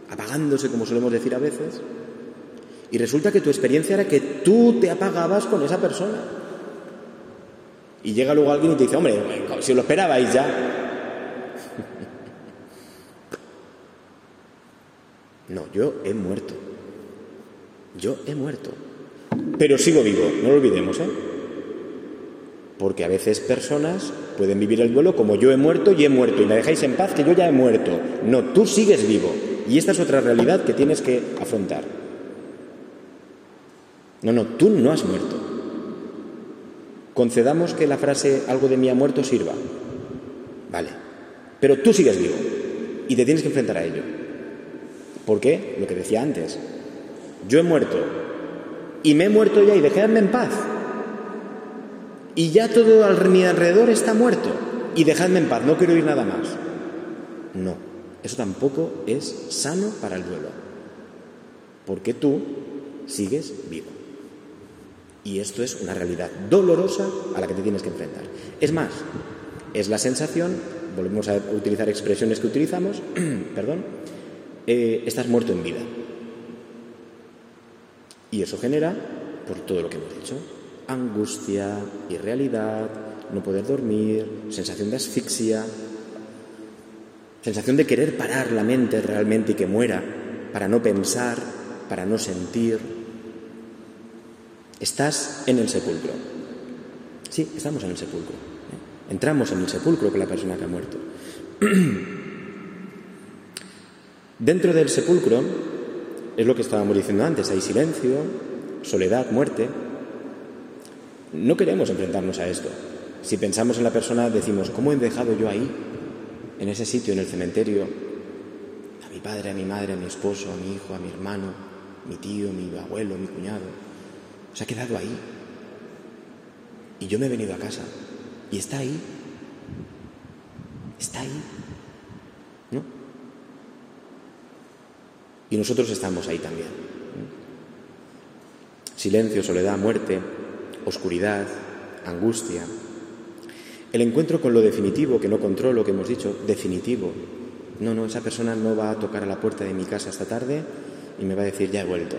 Apagándose, como solemos decir a veces. Y resulta que tu experiencia era que tú te apagabas con esa persona. Y llega luego alguien y te dice, hombre, si lo esperabais ya. <laughs> No, yo he muerto. Yo he muerto. Pero sigo vivo, no lo olvidemos, ¿eh? Porque a veces personas pueden vivir el duelo como yo he muerto y he muerto y me dejáis en paz que yo ya he muerto. No, tú sigues vivo. Y esta es otra realidad que tienes que afrontar. No, no, tú no has muerto. Concedamos que la frase algo de mí ha muerto sirva. Vale. Pero tú sigues vivo y te tienes que enfrentar a ello. ¿Por qué? Lo que decía antes. Yo he muerto y me he muerto ya y dejadme en paz. Y ya todo a mi alrededor está muerto y dejadme en paz, no quiero oír nada más. No, eso tampoco es sano para el duelo. Porque tú sigues vivo. Y esto es una realidad dolorosa a la que te tienes que enfrentar. Es más, es la sensación, volvemos a utilizar expresiones que utilizamos, <clears throat> perdón, eh, estás muerto en vida. Y eso genera, por todo lo que hemos dicho, angustia, irrealidad, no poder dormir, sensación de asfixia, sensación de querer parar la mente realmente y que muera, para no pensar, para no sentir. Estás en el sepulcro. Sí, estamos en el sepulcro. ¿eh? Entramos en el sepulcro con la persona que ha muerto. <clears throat> Dentro del sepulcro es lo que estábamos diciendo antes, hay silencio, soledad, muerte. No queremos enfrentarnos a esto. Si pensamos en la persona, decimos, ¿cómo he dejado yo ahí, en ese sitio, en el cementerio, a mi padre, a mi madre, a mi esposo, a mi hijo, a mi hermano, mi tío, mi abuelo, mi cuñado? Se ha quedado ahí. Y yo me he venido a casa. Y está ahí. Está ahí. ¿No? Y nosotros estamos ahí también. Silencio, soledad, muerte, oscuridad, angustia. El encuentro con lo definitivo, que no controlo, que hemos dicho, definitivo. No, no, esa persona no va a tocar a la puerta de mi casa esta tarde y me va a decir, ya he vuelto.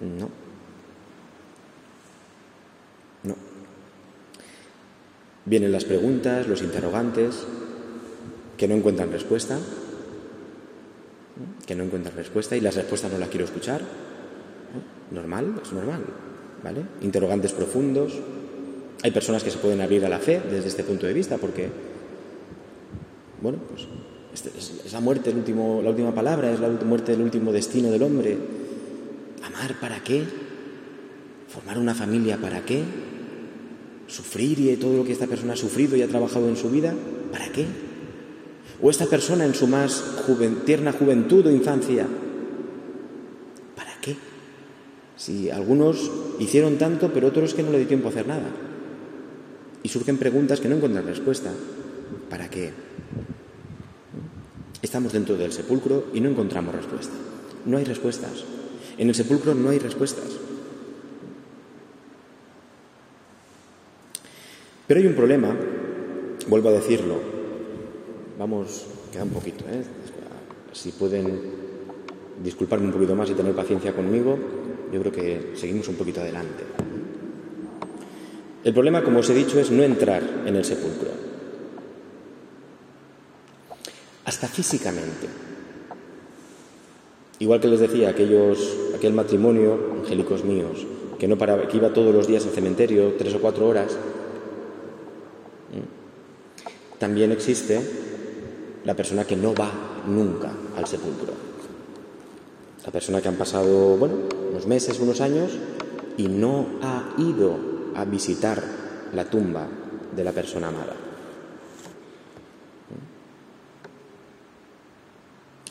No. No. Vienen las preguntas, los interrogantes, que no encuentran respuesta, que no encuentran respuesta y las respuestas no las quiero escuchar. Normal, es normal. Interrogantes profundos. Hay personas que se pueden abrir a la fe desde este punto de vista porque, bueno, pues este es la muerte el último, la última palabra, es la muerte el último destino del hombre. ¿Amar para qué? ¿Formar una familia para qué? ¿Sufrir y todo lo que esta persona ha sufrido y ha trabajado en su vida? ¿Para qué? ¿O esta persona en su más tierna juventud o infancia? Si algunos hicieron tanto, pero otros que no le dio tiempo a hacer nada. Y surgen preguntas que no encuentran respuesta. ¿Para qué? Estamos dentro del sepulcro y no encontramos respuesta. No hay respuestas. En el sepulcro no hay respuestas. Pero hay un problema, vuelvo a decirlo, vamos, queda un poquito, ¿eh? si pueden disculparme un poquito más y tener paciencia conmigo, yo creo que seguimos un poquito adelante. El problema, como os he dicho, es no entrar en el sepulcro. Hasta físicamente. Igual que les decía, aquellos, aquel matrimonio, angélicos míos, que, no paraba, que iba todos los días al cementerio, tres o cuatro horas, también existe la persona que no va nunca al sepulcro. La persona que han pasado, bueno, unos meses, unos años y no ha ido a visitar la tumba de la persona amada.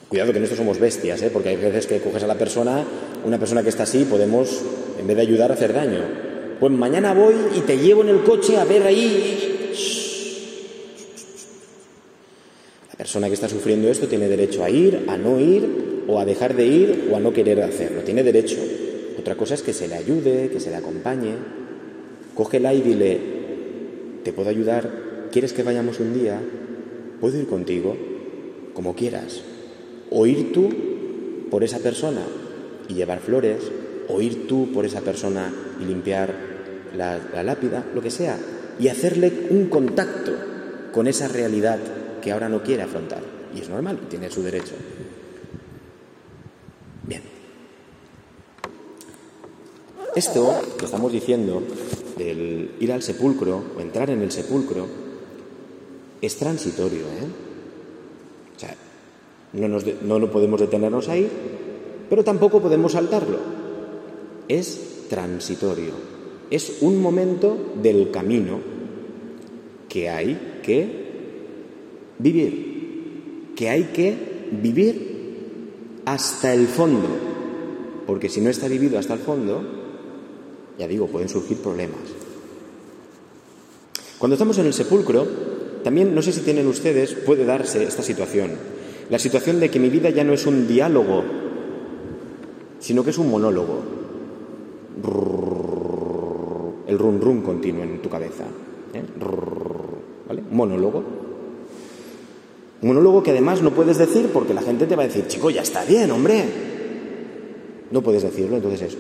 Cuidado que en esto somos bestias, ¿eh? porque hay veces que coges a la persona, una persona que está así, podemos, en vez de ayudar, hacer daño. Pues mañana voy y te llevo en el coche a ver ahí. La persona que está sufriendo esto tiene derecho a ir, a no ir, o a dejar de ir, o a no querer hacerlo. Tiene derecho. Otra cosa es que se le ayude, que se le acompañe. Cógela y dile, ¿te puedo ayudar? ¿Quieres que vayamos un día? ¿Puedo ir contigo? Como quieras. O ir tú por esa persona y llevar flores, o ir tú por esa persona y limpiar la, la lápida, lo que sea, y hacerle un contacto con esa realidad que ahora no quiere afrontar. Y es normal, tiene su derecho. Bien. Esto que estamos diciendo del ir al sepulcro o entrar en el sepulcro es transitorio. ¿eh? O sea, No, nos no, no podemos detenernos ahí, pero tampoco podemos saltarlo. Es transitorio, es un momento del camino que hay que vivir, que hay que vivir hasta el fondo, porque si no está vivido hasta el fondo, ya digo, pueden surgir problemas. Cuando estamos en el sepulcro, también, no sé si tienen ustedes, puede darse esta situación. La situación de que mi vida ya no es un diálogo, sino que es un monólogo. El rum rum continuo en tu cabeza. ¿eh? ¿Vale? Monólogo. Un monólogo que además no puedes decir porque la gente te va a decir, chico, ya está bien, hombre. No puedes decirlo, entonces es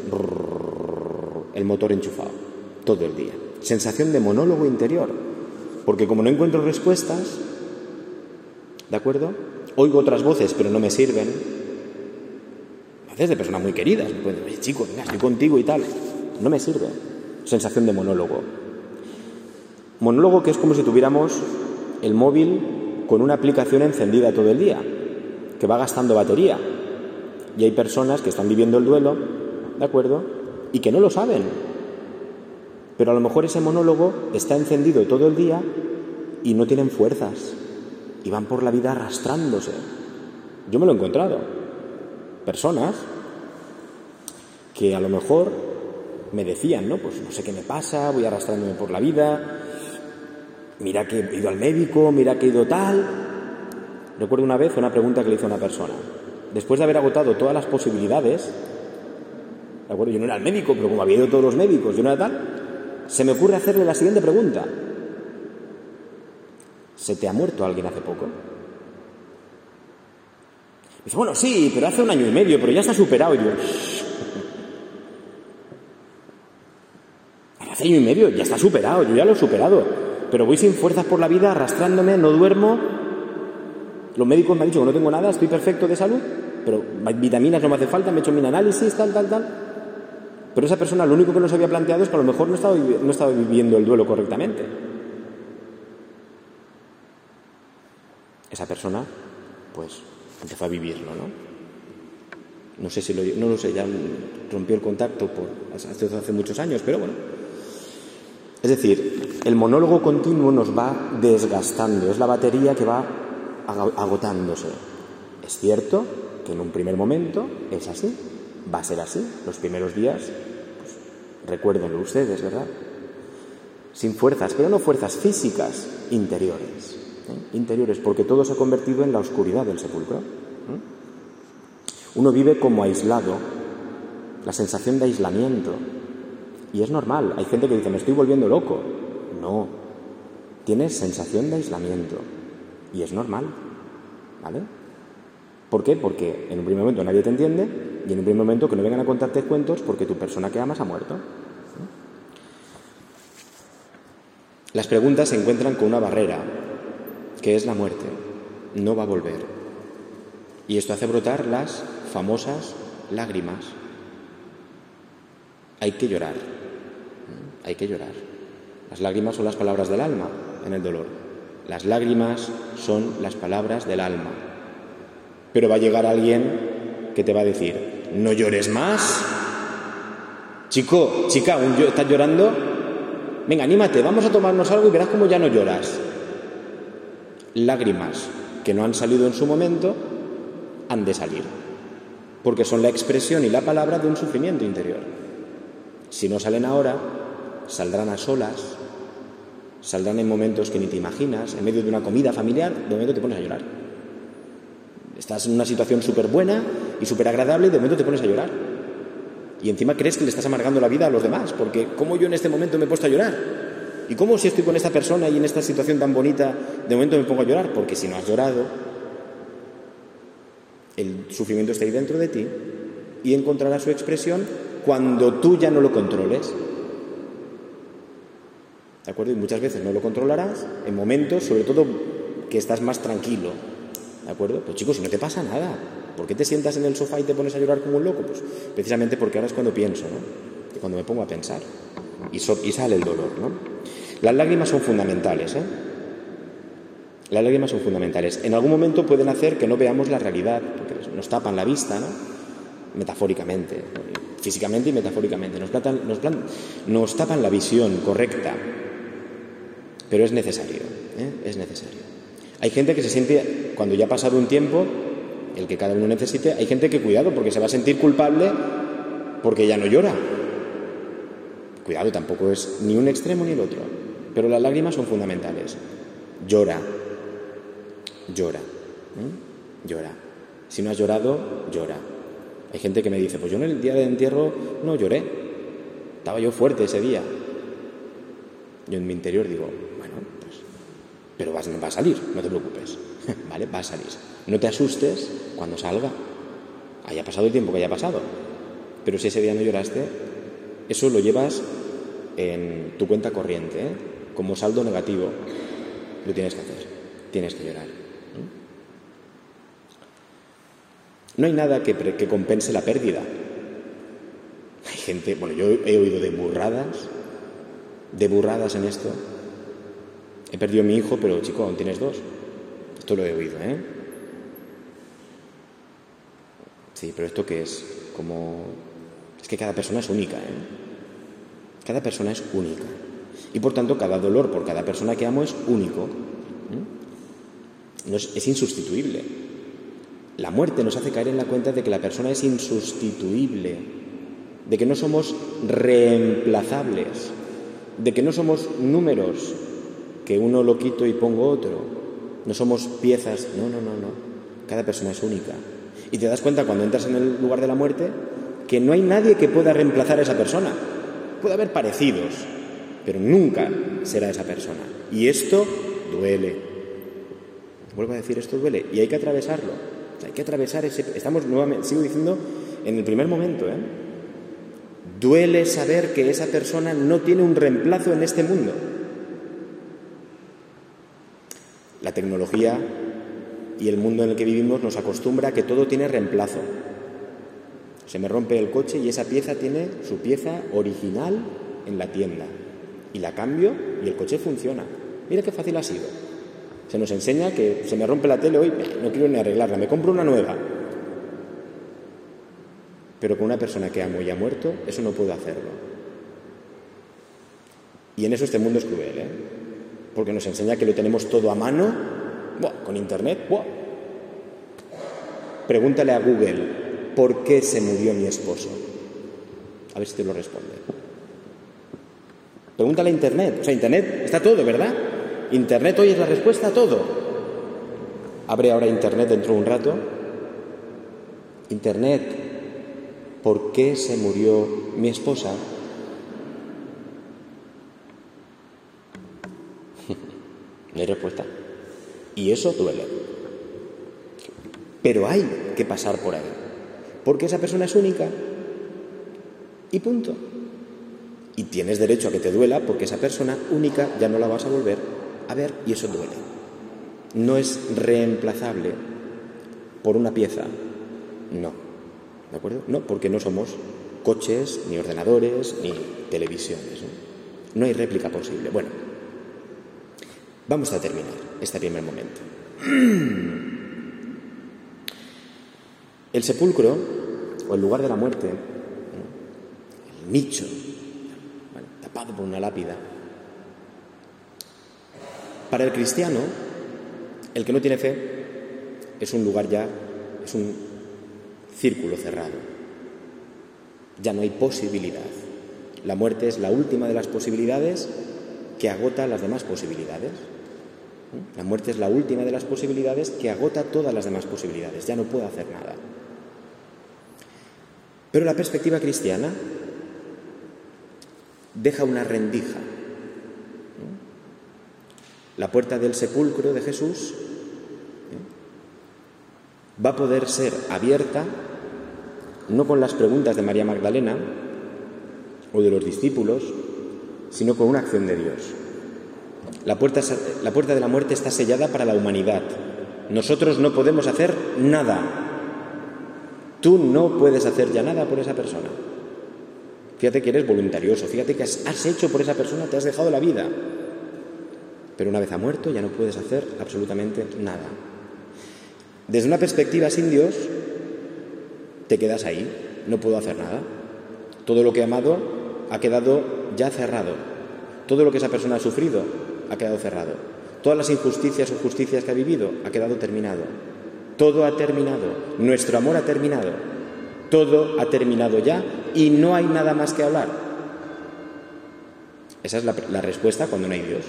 el motor enchufado todo el día. Sensación de monólogo interior. Porque como no encuentro respuestas, ¿de acuerdo? Oigo otras voces, pero no me sirven. A veces de personas muy queridas. Me pueden decir, chico, venga, estoy contigo y tal. No me sirve. Sensación de monólogo. Monólogo que es como si tuviéramos el móvil con una aplicación encendida todo el día, que va gastando batería. Y hay personas que están viviendo el duelo, ¿de acuerdo? Y que no lo saben, pero a lo mejor ese monólogo está encendido todo el día y no tienen fuerzas y van por la vida arrastrándose. Yo me lo he encontrado. Personas que a lo mejor me decían, ¿no? Pues no sé qué me pasa, voy arrastrándome por la vida, mira que he ido al médico, mira que he ido tal. Recuerdo una vez una pregunta que le hizo una persona. Después de haber agotado todas las posibilidades, ¿de acuerdo? Yo no era el médico, pero como había ido todos los médicos, yo no era tal, se me ocurre hacerle la siguiente pregunta. ¿Se te ha muerto alguien hace poco? Dice, bueno, sí, pero hace un año y medio, pero ya está superado. Y yo, <laughs> hace año y medio, ya está superado, yo ya lo he superado. Pero voy sin fuerzas por la vida, arrastrándome, no duermo. Los médicos me han dicho que no tengo nada, estoy perfecto de salud, pero vitaminas no me hace falta, me he hecho mi análisis, tal, tal, tal. Pero esa persona lo único que nos había planteado es que a lo mejor no estaba, no estaba viviendo el duelo correctamente. Esa persona, pues, empezó a vivirlo, ¿no? No sé si lo, no lo sé, ya rompió el contacto por, hace muchos años, pero bueno. Es decir, el monólogo continuo nos va desgastando, es la batería que va agotándose. Es cierto que en un primer momento es así, va a ser así. Los primeros días, pues, recuérdenlo ustedes, ¿verdad? Sin fuerzas, pero no fuerzas físicas, interiores. ¿eh? Interiores, porque todo se ha convertido en la oscuridad del sepulcro. ¿eh? Uno vive como aislado, la sensación de aislamiento. Y es normal. Hay gente que dice, me estoy volviendo loco. No. Tienes sensación de aislamiento. Y es normal. ¿Vale? ¿Por qué? Porque en un primer momento nadie te entiende y en un primer momento que no vengan a contarte cuentos porque tu persona que amas ha muerto. Las preguntas se encuentran con una barrera, que es la muerte. No va a volver. Y esto hace brotar las famosas lágrimas. Hay que llorar. Hay que llorar. Las lágrimas son las palabras del alma en el dolor. Las lágrimas son las palabras del alma. Pero va a llegar alguien que te va a decir, no llores más. Chico, chica, ¿estás llorando? Venga, anímate, vamos a tomarnos algo y verás cómo ya no lloras. Lágrimas que no han salido en su momento han de salir, porque son la expresión y la palabra de un sufrimiento interior. Si no salen ahora, saldrán a solas, saldrán en momentos que ni te imaginas, en medio de una comida familiar, de momento te pones a llorar. Estás en una situación súper buena y súper agradable y de momento te pones a llorar. Y encima crees que le estás amargando la vida a los demás, porque ¿cómo yo en este momento me he puesto a llorar? ¿Y cómo si estoy con esta persona y en esta situación tan bonita, de momento me pongo a llorar? Porque si no has llorado, el sufrimiento está ahí dentro de ti y encontrará su expresión cuando tú ya no lo controles. ¿De acuerdo? Y muchas veces no lo controlarás en momentos, sobre todo, que estás más tranquilo, ¿De acuerdo? Pues chicos, no te pasa nada, ¿por qué te sientas en el sofá y te pones a llorar como un loco? Pues precisamente porque ahora es cuando pienso, ¿no? cuando me pongo a pensar y, sale el dolor, ¿no? Las lágrimas son fundamentales, ¿eh? Las lágrimas son fundamentales. En algún momento pueden hacer que no veamos la realidad, porque nos tapan la vista, ¿no? Metafóricamente, físicamente y metafóricamente. Nos, nos, nos tapan la visión correcta. Pero es necesario, ¿eh? es necesario. Hay gente que se siente, cuando ya ha pasado un tiempo, el que cada uno necesite, hay gente que cuidado porque se va a sentir culpable porque ya no llora. Cuidado, tampoco es ni un extremo ni el otro. Pero las lágrimas son fundamentales. Llora, llora, llora. Si no has llorado, llora. Hay gente que me dice, pues yo en el día de entierro no lloré. Estaba yo fuerte ese día. Yo en mi interior digo, bueno, pues, pero va a salir, no te preocupes. <laughs> ¿Vale? Va a salir. No te asustes cuando salga. Haya pasado el tiempo que haya pasado. Pero si ese día no lloraste, eso lo llevas en tu cuenta corriente, ¿eh? como saldo negativo. Lo tienes que hacer. Tienes que llorar. No hay nada que, que compense la pérdida. Hay gente, bueno, yo he oído de burradas, de burradas en esto. He perdido a mi hijo, pero chico, aún tienes dos. Esto lo he oído, ¿eh? Sí, pero ¿esto qué es? Como... Es que cada persona es única, ¿eh? Cada persona es única. Y por tanto, cada dolor por cada persona que amo es único. No es, es insustituible. La muerte nos hace caer en la cuenta de que la persona es insustituible, de que no somos reemplazables, de que no somos números, que uno lo quito y pongo otro, no somos piezas, no, no, no, no. Cada persona es única. Y te das cuenta cuando entras en el lugar de la muerte que no hay nadie que pueda reemplazar a esa persona. Puede haber parecidos, pero nunca será esa persona. Y esto duele. Vuelvo a decir, esto duele. Y hay que atravesarlo. hay que atravesar ese... Estamos nuevamente, sigo diciendo, en el primer momento, ¿eh? Duele saber que esa persona no tiene un reemplazo en este mundo. La tecnología y el mundo en el que vivimos nos acostumbra a que todo tiene reemplazo. Se me rompe el coche y esa pieza tiene su pieza original en la tienda. Y la cambio y el coche funciona. Mira qué fácil ha sido. Se nos enseña que se me rompe la tele hoy, no quiero ni arreglarla, me compro una nueva. Pero con una persona que amo y ha muerto, eso no puedo hacerlo. Y en eso este mundo es cruel, ¿eh? Porque nos enseña que lo tenemos todo a mano, con Internet. Pregúntale a Google, ¿por qué se murió mi esposo? A ver si te lo responde. Pregúntale a Internet. O sea, Internet está todo, ¿verdad? Internet hoy es la respuesta a todo. Abre ahora Internet dentro de un rato. Internet, ¿por qué se murió mi esposa? No hay respuesta. Y eso duele. Pero hay que pasar por ahí. Porque esa persona es única. Y punto. Y tienes derecho a que te duela porque esa persona única ya no la vas a volver a ver y eso duele. No es reemplazable por una pieza. No. ¿De acuerdo? No, porque no somos coches, ni ordenadores, ni televisiones. No, no hay réplica posible. Bueno, Vamos a terminar este primer momento. El sepulcro, o el lugar de la muerte, el nicho, tapado por una lápida, para el cristiano, el que no tiene fe, es un lugar ya, es un círculo cerrado. Ya no hay posibilidad. La muerte es la última de las posibilidades que agota las demás posibilidades. La muerte es la última de las posibilidades que agota todas las demás posibilidades. Ya no puede hacer nada. Pero la perspectiva cristiana deja una rendija. La puerta del sepulcro de Jesús va a poder ser abierta no con las preguntas de María Magdalena o de los discípulos, sino con una acción de Dios. La puerta, la puerta de la muerte está sellada para la humanidad. Nosotros no podemos hacer nada. Tú no puedes hacer ya nada por esa persona. Fíjate que eres voluntarioso, fíjate que has, hecho por esa persona, te has dejado la vida. Pero una vez ha muerto ya no puedes hacer absolutamente nada. Desde una perspectiva sin Dios, te quedas ahí, no puedo hacer nada. Todo lo que he amado ha quedado ya cerrado. Todo lo que esa persona ha sufrido ha quedado cerrado. Todas las injusticias o justicias que ha vivido ha quedado terminado. Todo ha terminado. Nuestro amor ha terminado. Todo ha terminado ya y no hay nada más que hablar. Esa es la, respuesta cuando no hay Dios.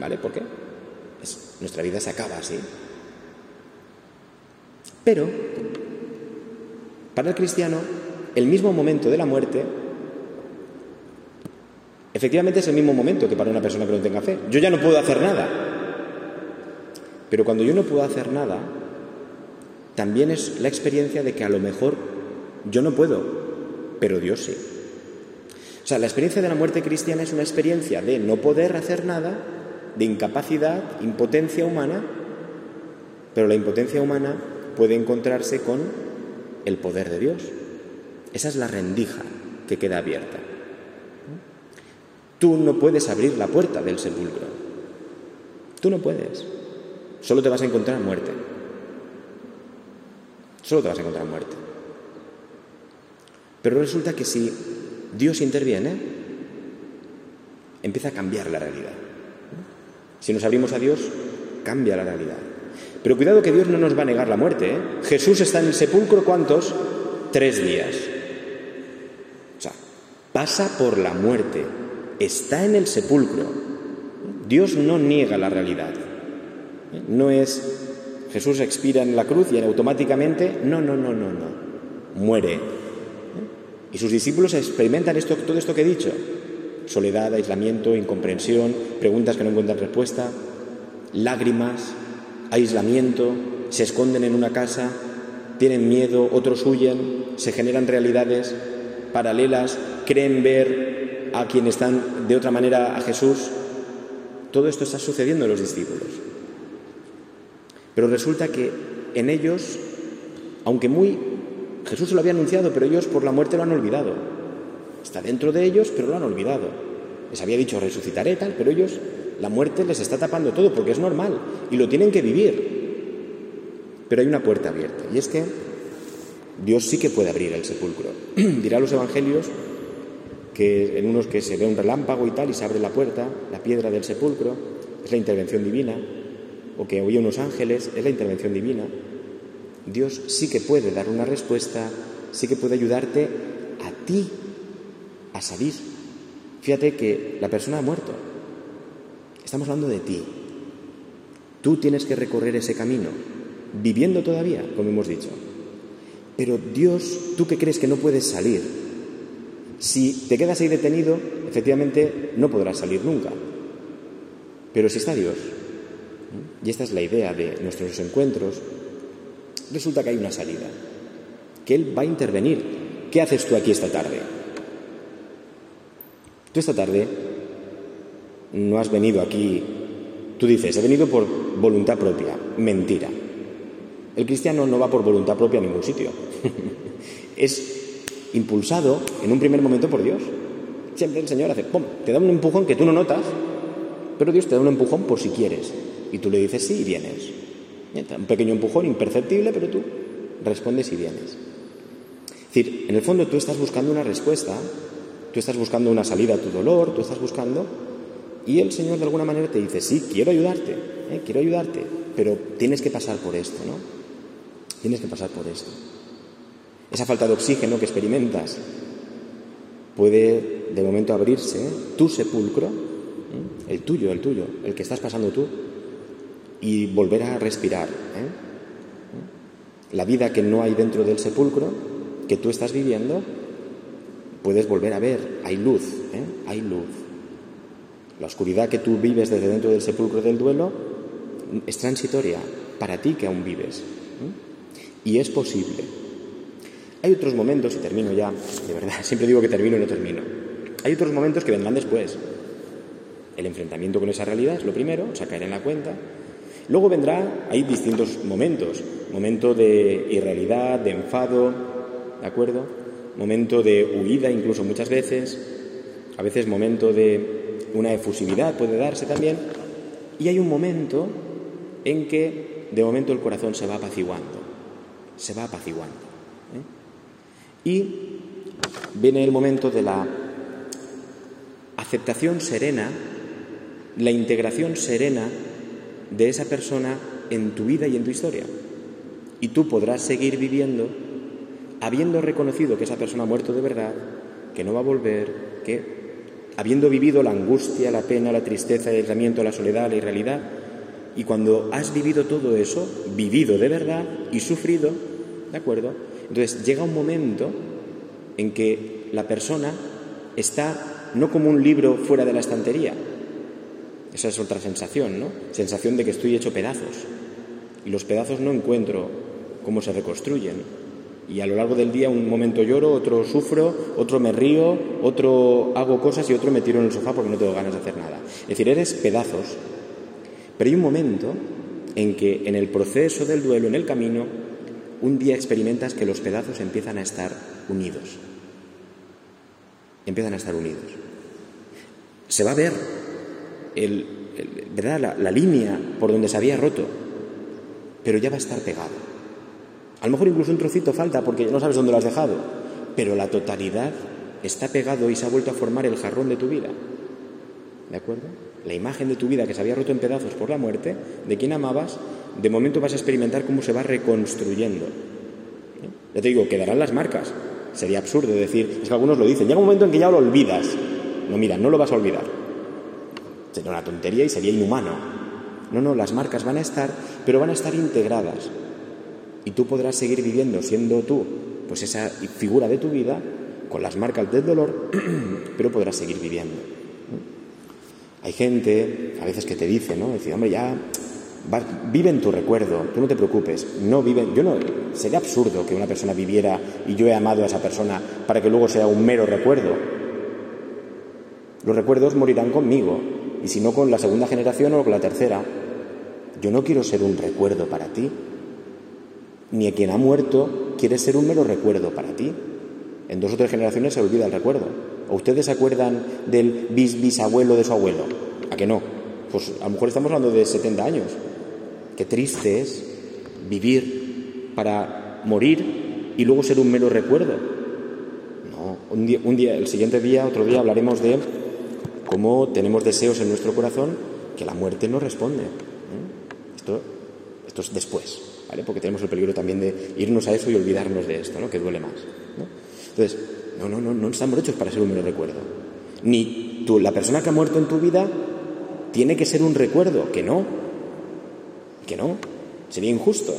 ¿Vale? ¿Por qué? nuestra vida se acaba así. Pero, para el cristiano, el mismo momento de la muerte, efectivamente es el mismo momento que para una persona que no tenga fe. Yo ya no puedo hacer nada. Pero cuando yo no puedo hacer nada, también es la experiencia de que a lo mejor yo no puedo, pero Dios sí. O sea, la experiencia de la muerte cristiana es una experiencia de no poder hacer nada, de incapacidad, impotencia humana, pero la impotencia humana puede encontrarse con el poder de Dios. Esa es la rendija que queda abierta. Tú no puedes abrir la puerta del sepulcro. Tú no puedes. Solo te vas a encontrar muerte. Solo te vas a encontrar muerte. Pero resulta que si Dios interviene, empieza a cambiar la realidad. Si nos abrimos a Dios, cambia la realidad. Pero cuidado que Dios no nos va a negar la muerte. ¿eh? Jesús está en el sepulcro cuántos? Tres días. O sea, pasa por la muerte. Está en el sepulcro. Dios no niega la realidad. No es Jesús expira en la cruz y automáticamente, no, no, no, no, no, muere. Y sus discípulos experimentan esto, todo esto que he dicho. Soledad, aislamiento, incomprensión, preguntas que no encuentran respuesta, lágrimas, aislamiento, se esconden en una casa, tienen miedo, otros huyen, se generan realidades paralelas, creen ver a quienes están de otra manera a Jesús. Todo esto está sucediendo en los discípulos. Pero resulta que en ellos, aunque muy Jesús se lo había anunciado, pero ellos por la muerte lo han olvidado. Está dentro de ellos, pero lo han olvidado. Les había dicho resucitaré tal, pero ellos la muerte les está tapando todo porque es normal y lo tienen que vivir. Pero hay una puerta abierta y es que Dios sí que puede abrir el sepulcro. <clears throat> Dirá los evangelios que en unos que se ve un relámpago y tal y se abre la puerta, la piedra del sepulcro, es la intervención divina o que oye unos ángeles, es la intervención divina. Dios sí que puede dar una respuesta, sí que puede ayudarte a ti a salir. Fíjate que la persona ha muerto. Estamos hablando de ti. Tú tienes que recorrer ese camino, viviendo todavía, como hemos dicho. Pero Dios, tú que crees que no puedes salir, si te quedas ahí detenido, efectivamente no podrás salir nunca. Pero si está Dios, y esta es la idea de nuestros encuentros, resulta que hay una salida, que Él va a intervenir. ¿Qué haces tú aquí esta tarde? Tú esta tarde no has venido aquí, tú dices, he venido por voluntad propia, mentira. El cristiano no va por voluntad propia a ningún sitio. <laughs> es impulsado en un primer momento por Dios. Siempre el Señor hace, ¡pum!, te da un empujón que tú no notas, pero Dios te da un empujón por si quieres. Y tú le dices sí y vienes. Un pequeño empujón imperceptible, pero tú respondes y vienes. Es decir, en el fondo tú estás buscando una respuesta, tú estás buscando una salida a tu dolor, tú estás buscando, y el Señor de alguna manera te dice, sí, quiero ayudarte, ¿eh? quiero ayudarte, pero tienes que pasar por esto, ¿no? Tienes que pasar por esto. Esa falta de oxígeno que experimentas puede de momento abrirse tu sepulcro, ¿eh? el tuyo, el tuyo, el que estás pasando tú, y volver a respirar. ¿eh? La vida que no hay dentro del sepulcro, que tú estás viviendo, puedes volver a ver. Hay luz, ¿eh? hay luz. La oscuridad que tú vives desde dentro del sepulcro del duelo es transitoria para ti que aún vives. ¿eh? Y es posible. Hay otros momentos, y termino ya, de verdad, <laughs> siempre digo que termino y no termino. Hay otros momentos que vendrán después. El enfrentamiento con esa realidad es lo primero, o sea, caer en la cuenta, Luego vendrá, hay distintos momentos, momento de irrealidad, de enfado, ¿de acuerdo? Momento de huida incluso muchas veces, a veces momento de una efusividad puede darse también, Y hay un momento en que de momento el corazón se va apaciguando, se va apaciguando. ¿eh? Y viene el momento de la aceptación serena, la integración serena de esa persona en tu vida y en tu historia. Y tú podrás seguir viviendo habiendo reconocido que esa persona ha muerto de verdad, que no va a volver, que habiendo vivido la angustia, la pena, la tristeza, el aislamiento, la soledad, la irrealidad, y cuando has vivido todo eso, vivido de verdad y sufrido, ¿de acuerdo? Entonces llega un momento en que la persona está no como un libro fuera de la estantería. Esa es otra sensación, ¿no? Sensación de que estoy hecho pedazos. Y los pedazos no encuentro cómo se reconstruyen. Y a lo largo del día un momento lloro, otro sufro, otro me río, otro hago cosas y otro me tiro en el sofá porque no tengo ganas de hacer nada. Es decir, eres pedazos. Pero hay un momento en que en el proceso del duelo, en el camino, un día experimentas que los pedazos empiezan a estar unidos. Empiezan a estar unidos. Se va a ver ¿verdad? La, la línea por donde se había roto, pero ya va a estar pegado. A lo mejor incluso un trocito falta porque no sabes dónde lo has dejado, pero la totalidad está pegado y se ha vuelto a formar el jarrón de tu vida. ¿De acuerdo? La imagen de tu vida que se había roto en pedazos por la muerte, de quien amabas, de momento vas a experimentar cómo se va reconstruyendo. Ya te digo, quedarán las marcas. Sería absurdo decir, es que algunos lo dicen, llega un momento en que ya lo olvidas. No, mira, no lo vas a olvidar. Sería una tontería y sería inhumano. No, no, las marcas van a estar, pero van a estar integradas. Y tú podrás seguir viviendo siendo tú, pues esa figura de tu vida, con las marcas del dolor, <clears throat> pero podrás seguir viviendo. Hay gente a veces que te dice, ¿no? Decir, hombre, ya vive en tu recuerdo, tú no te preocupes, no vive, yo no, sería absurdo que una persona viviera y yo he amado a esa persona para que luego sea un mero recuerdo. Los recuerdos morirán conmigo, y si no con la segunda generación o con la tercera. Yo no quiero ser un recuerdo para ti, ni a quien ha muerto quiere ser un mero recuerdo para ti. En dos o tres generaciones se olvida el recuerdo. ¿O ustedes se acuerdan del bis bisabuelo de su abuelo? ¿A que no? Pues a lo mejor estamos hablando de 70 años. Qué triste es vivir para morir y luego ser un mero recuerdo. No, un día, el siguiente día, otro día hablaremos de cómo tenemos deseos en nuestro corazón que la muerte no responde. ¿eh? Esto, esto es después. Porque tenemos el peligro también de irnos a eso y olvidarnos de esto, ¿no? Que duele más. Entonces, no, no, no, no estamos hechos para ser un mero recuerdo. Ni tú, la persona que ha muerto en tu vida tiene que ser un recuerdo, que no, que no, sería injusto,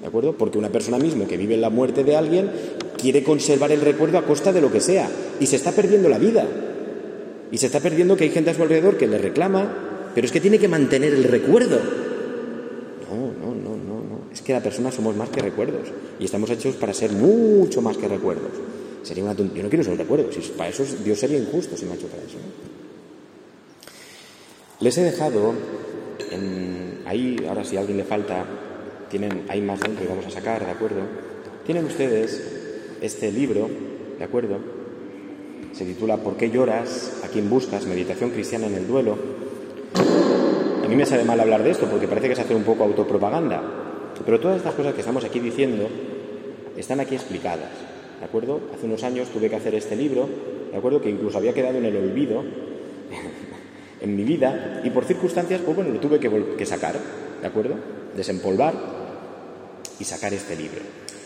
¿de acuerdo? Porque una persona misma que vive en la muerte de alguien quiere conservar el recuerdo a costa de lo que sea y se está perdiendo la vida. Y se está perdiendo que hay gente a su alrededor que le reclama, pero es que tiene que mantener el recuerdo es que la persona somos más que recuerdos y estamos hechos para ser mucho más que recuerdos. Sería una Yo no quiero ser un recuerdo, si para eso Dios sería injusto si me ha hecho para eso. Les he dejado ahí, ahora si a alguien le falta, tienen, hay más dentro que vamos a sacar, ¿de acuerdo? Tienen ustedes este libro, ¿de acuerdo? Se titula ¿Por qué lloras? ¿A quién buscas? Meditación cristiana en el duelo. A mí me sabe mal hablar de esto porque parece que es hacer un poco autopropaganda, pero todas estas cosas que estamos aquí diciendo están aquí explicadas, ¿de acuerdo? Hace unos años tuve que hacer este libro, ¿de acuerdo? Que incluso había quedado en el olvido en mi vida y por circunstancias, pues bueno, lo tuve que, sacar, ¿de acuerdo? Desempolvar y sacar este libro.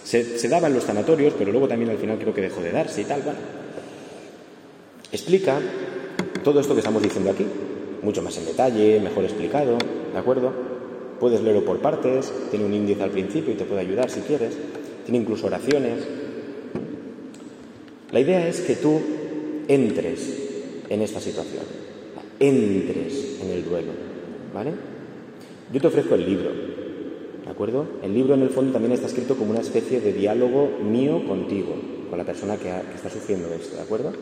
Se, se, daba en los sanatorios, pero luego también al final creo que dejó de darse y tal, bueno. Explica todo esto que estamos diciendo aquí, mucho más en detalle, mejor explicado, ¿de acuerdo? Puedes leerlo por partes, tiene un índice al principio y te puede ayudar si quieres, tiene incluso oraciones. La idea es que tú entres en esta situación, entres en el duelo, ¿vale? Yo te ofrezco el libro, ¿de acuerdo? El libro en el fondo también está escrito como una especie de diálogo mío contigo, con la persona que, está sufriendo esto, ¿de acuerdo?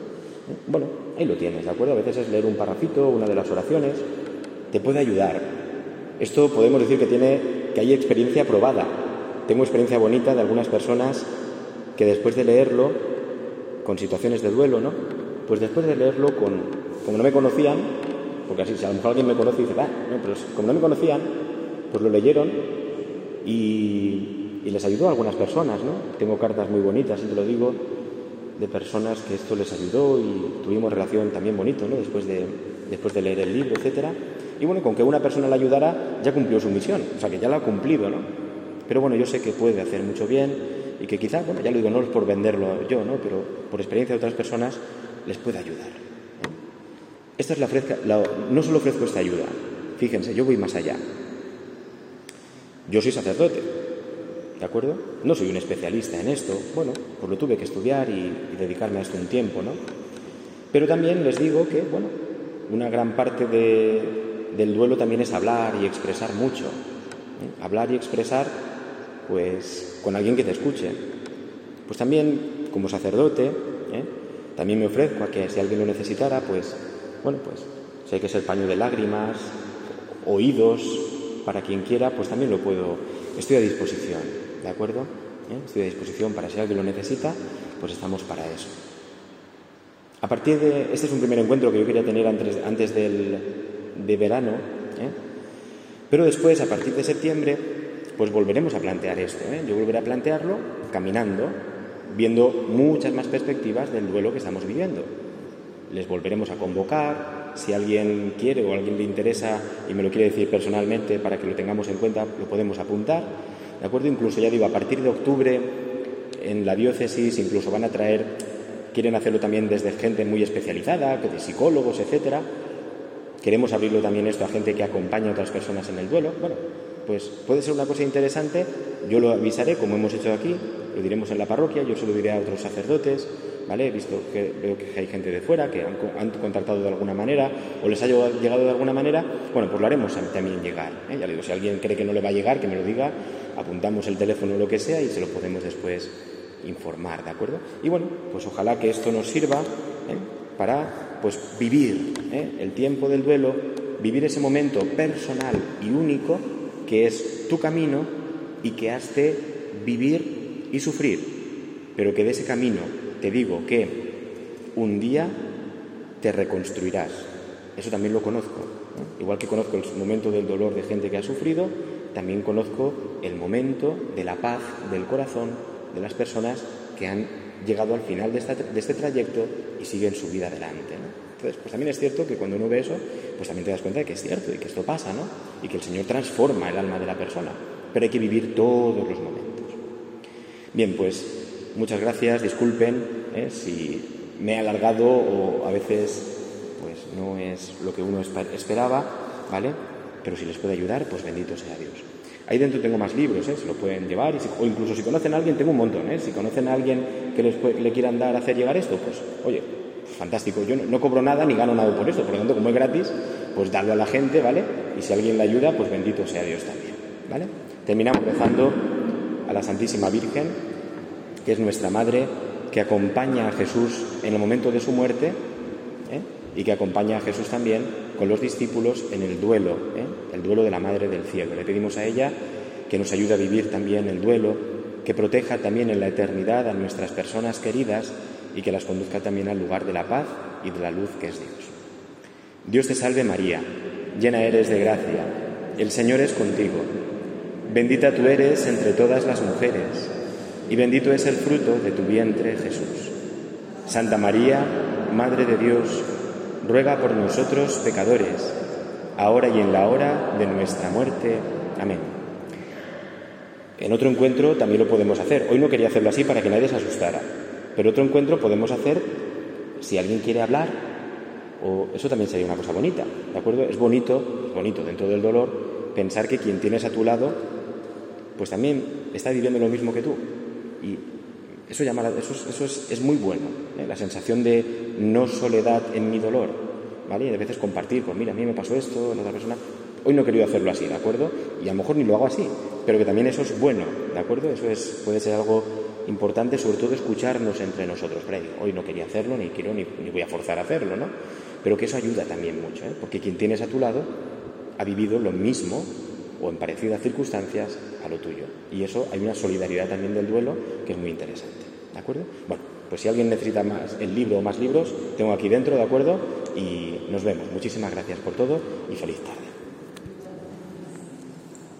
Bueno, ahí lo tienes, ¿de acuerdo? A veces es leer un parrafito, una de las oraciones, te puede ayudar, esto podemos decir que tiene que hay experiencia probada. Tengo experiencia bonita de algunas personas que después de leerlo, con situaciones de duelo, ¿no? Pues después de leerlo, con, como no me conocían, Porque así, si a lo mejor alguien me conoce y dice, va, no, pero como no me conocían, pues lo leyeron y, y les ayudó a algunas personas, ¿no? Tengo cartas muy bonitas, y te lo digo, de personas que esto les ayudó y tuvimos relación también bonito, ¿no? Después de, después de leer el libro, etcétera. Y bueno, con que una persona la ayudara, ya cumplió su misión, o sea que ya la ha cumplido, ¿no? Pero bueno, yo sé que puede hacer mucho bien y que quizá, bueno, ya lo digo, no es por venderlo yo, ¿no? Pero por experiencia de otras personas les puede ayudar. No solo ofrezco esta ayuda, fíjense, yo voy más allá. Yo soy sacerdote, ¿de acuerdo? No soy un especialista en esto, bueno, pues lo tuve que estudiar y, y dedicarme a esto un tiempo, ¿no? Pero también les digo que, bueno, una gran parte del duelo también es hablar y expresar mucho. ¿eh? Hablar y expresar, pues, con alguien que te escuche. Pues también, como sacerdote, ¿eh? también me ofrezco a que si alguien lo necesitara, pues, bueno, pues, si hay que ser paño de lágrimas, oídos, para quien quiera, pues también lo puedo, estoy a disposición, ¿de acuerdo? ¿Eh? Estoy a disposición para si alguien lo necesita, pues estamos para eso. A partir de, este es un primer encuentro que yo quería tener antes, antes del, de verano, ¿eh? pero después, a partir de septiembre, pues volveremos a plantear esto. ¿eh? Yo volveré a plantearlo caminando, viendo muchas más perspectivas del duelo que estamos viviendo. Les volveremos a convocar, si alguien quiere o alguien le interesa y me lo quiere decir personalmente para que lo tengamos en cuenta, lo podemos apuntar. ¿De acuerdo? Incluso ya digo, a partir de octubre en la diócesis incluso van a traer quieren hacerlo también desde gente muy especializada, de psicólogos, etcétera. Queremos abrirlo también esto a gente que acompaña a otras personas en el duelo. Bueno, pues puede ser una cosa interesante. Yo lo avisaré, como hemos hecho aquí, lo diremos en la parroquia, yo se lo diré a otros sacerdotes, ¿vale? He visto que veo que hay gente de fuera que han, contactado de alguna manera o les ha llegado de alguna manera, bueno, pues lo haremos también llegar. ¿eh? Ya digo, si alguien cree que no le va a llegar, que me lo diga, apuntamos el teléfono o lo que sea y se lo podemos después informar, ¿de acuerdo? Y bueno, pues ojalá que esto nos sirva ¿eh? para pues vivir ¿eh? el tiempo del duelo, vivir ese momento personal y único que es tu camino y que has de vivir y sufrir, pero que de ese camino te digo que un día te reconstruirás. Eso también lo conozco. Igual que conozco el momento del dolor de gente que ha sufrido, también conozco el momento de la paz del corazón de las personas que han llegado al final de, este trayecto y siguen su vida adelante. Entonces, pues también es cierto que cuando uno ve eso, pues también te das cuenta de que es cierto y que esto pasa, ¿no? Y que el Señor transforma el alma de la persona, pero hay que vivir todos los momentos. Bien, pues muchas gracias, disculpen ¿eh? si me he alargado o a veces pues no es lo que uno esperaba, ¿vale? Pero si les puede ayudar, pues bendito sea Dios. Ahí dentro tengo más libros, ¿eh? se lo pueden llevar, o incluso si conocen a alguien, tengo un montón, ¿eh? si conocen a alguien que les le quieran dar hacer llegar esto, pues oye, fantástico, yo no, cobro nada ni gano nada por esto, por lo tanto, como es gratis, pues darlo a la gente, ¿vale? Y si alguien le ayuda, pues bendito sea Dios también, ¿vale? Terminamos rezando a la Santísima Virgen, que es nuestra Madre, que acompaña a Jesús en el momento de su muerte, ¿eh? y que acompaña a Jesús también con los discípulos en el duelo, ¿eh? el duelo de la Madre del Cielo. Le pedimos a ella que nos ayude a vivir también el duelo, que proteja también en la eternidad a nuestras personas queridas y que las conduzca también al lugar de la paz y de la luz que es Dios. Dios te salve María, llena eres de gracia, el Señor es contigo, bendita tú eres entre todas las mujeres y bendito es el fruto de tu vientre Jesús. Santa María, Madre de Dios, ruega por nosotros pecadores, ahora y en la hora de nuestra muerte. Amén. En otro encuentro también lo podemos hacer. Hoy no quería hacerlo así para que nadie se asustara, pero otro encuentro podemos hacer si alguien quiere hablar, o eso también sería una cosa bonita, ¿de acuerdo? Es bonito, es bonito dentro del dolor, pensar que quien tienes a tu lado, pues también está viviendo lo mismo que tú. Y eso, llama, eso, es, muy bueno, ¿eh? la sensación de no soledad en mi dolor, ¿vale? Y a veces compartir, pues mira, a mí me pasó esto, la otra persona. Hoy no he querido hacerlo así, ¿de acuerdo? Y a lo mejor ni lo hago así, pero que también eso es bueno, ¿de acuerdo? Eso es, puede ser algo importante, sobre todo escucharnos entre nosotros. hoy no quería hacerlo, ni quiero, ni, ni, voy a forzar a hacerlo, ¿no? Pero que eso ayuda también mucho, ¿eh? Porque quien tienes a tu lado ha vivido lo mismo o en parecidas circunstancias a lo tuyo. Y eso hay una solidaridad también del duelo que es muy interesante. ¿De acuerdo? Bueno, Pues si alguien necesita más el libro o más libros, tengo aquí dentro, ¿de acuerdo? Y nos vemos. Muchísimas gracias por todo y feliz tarde.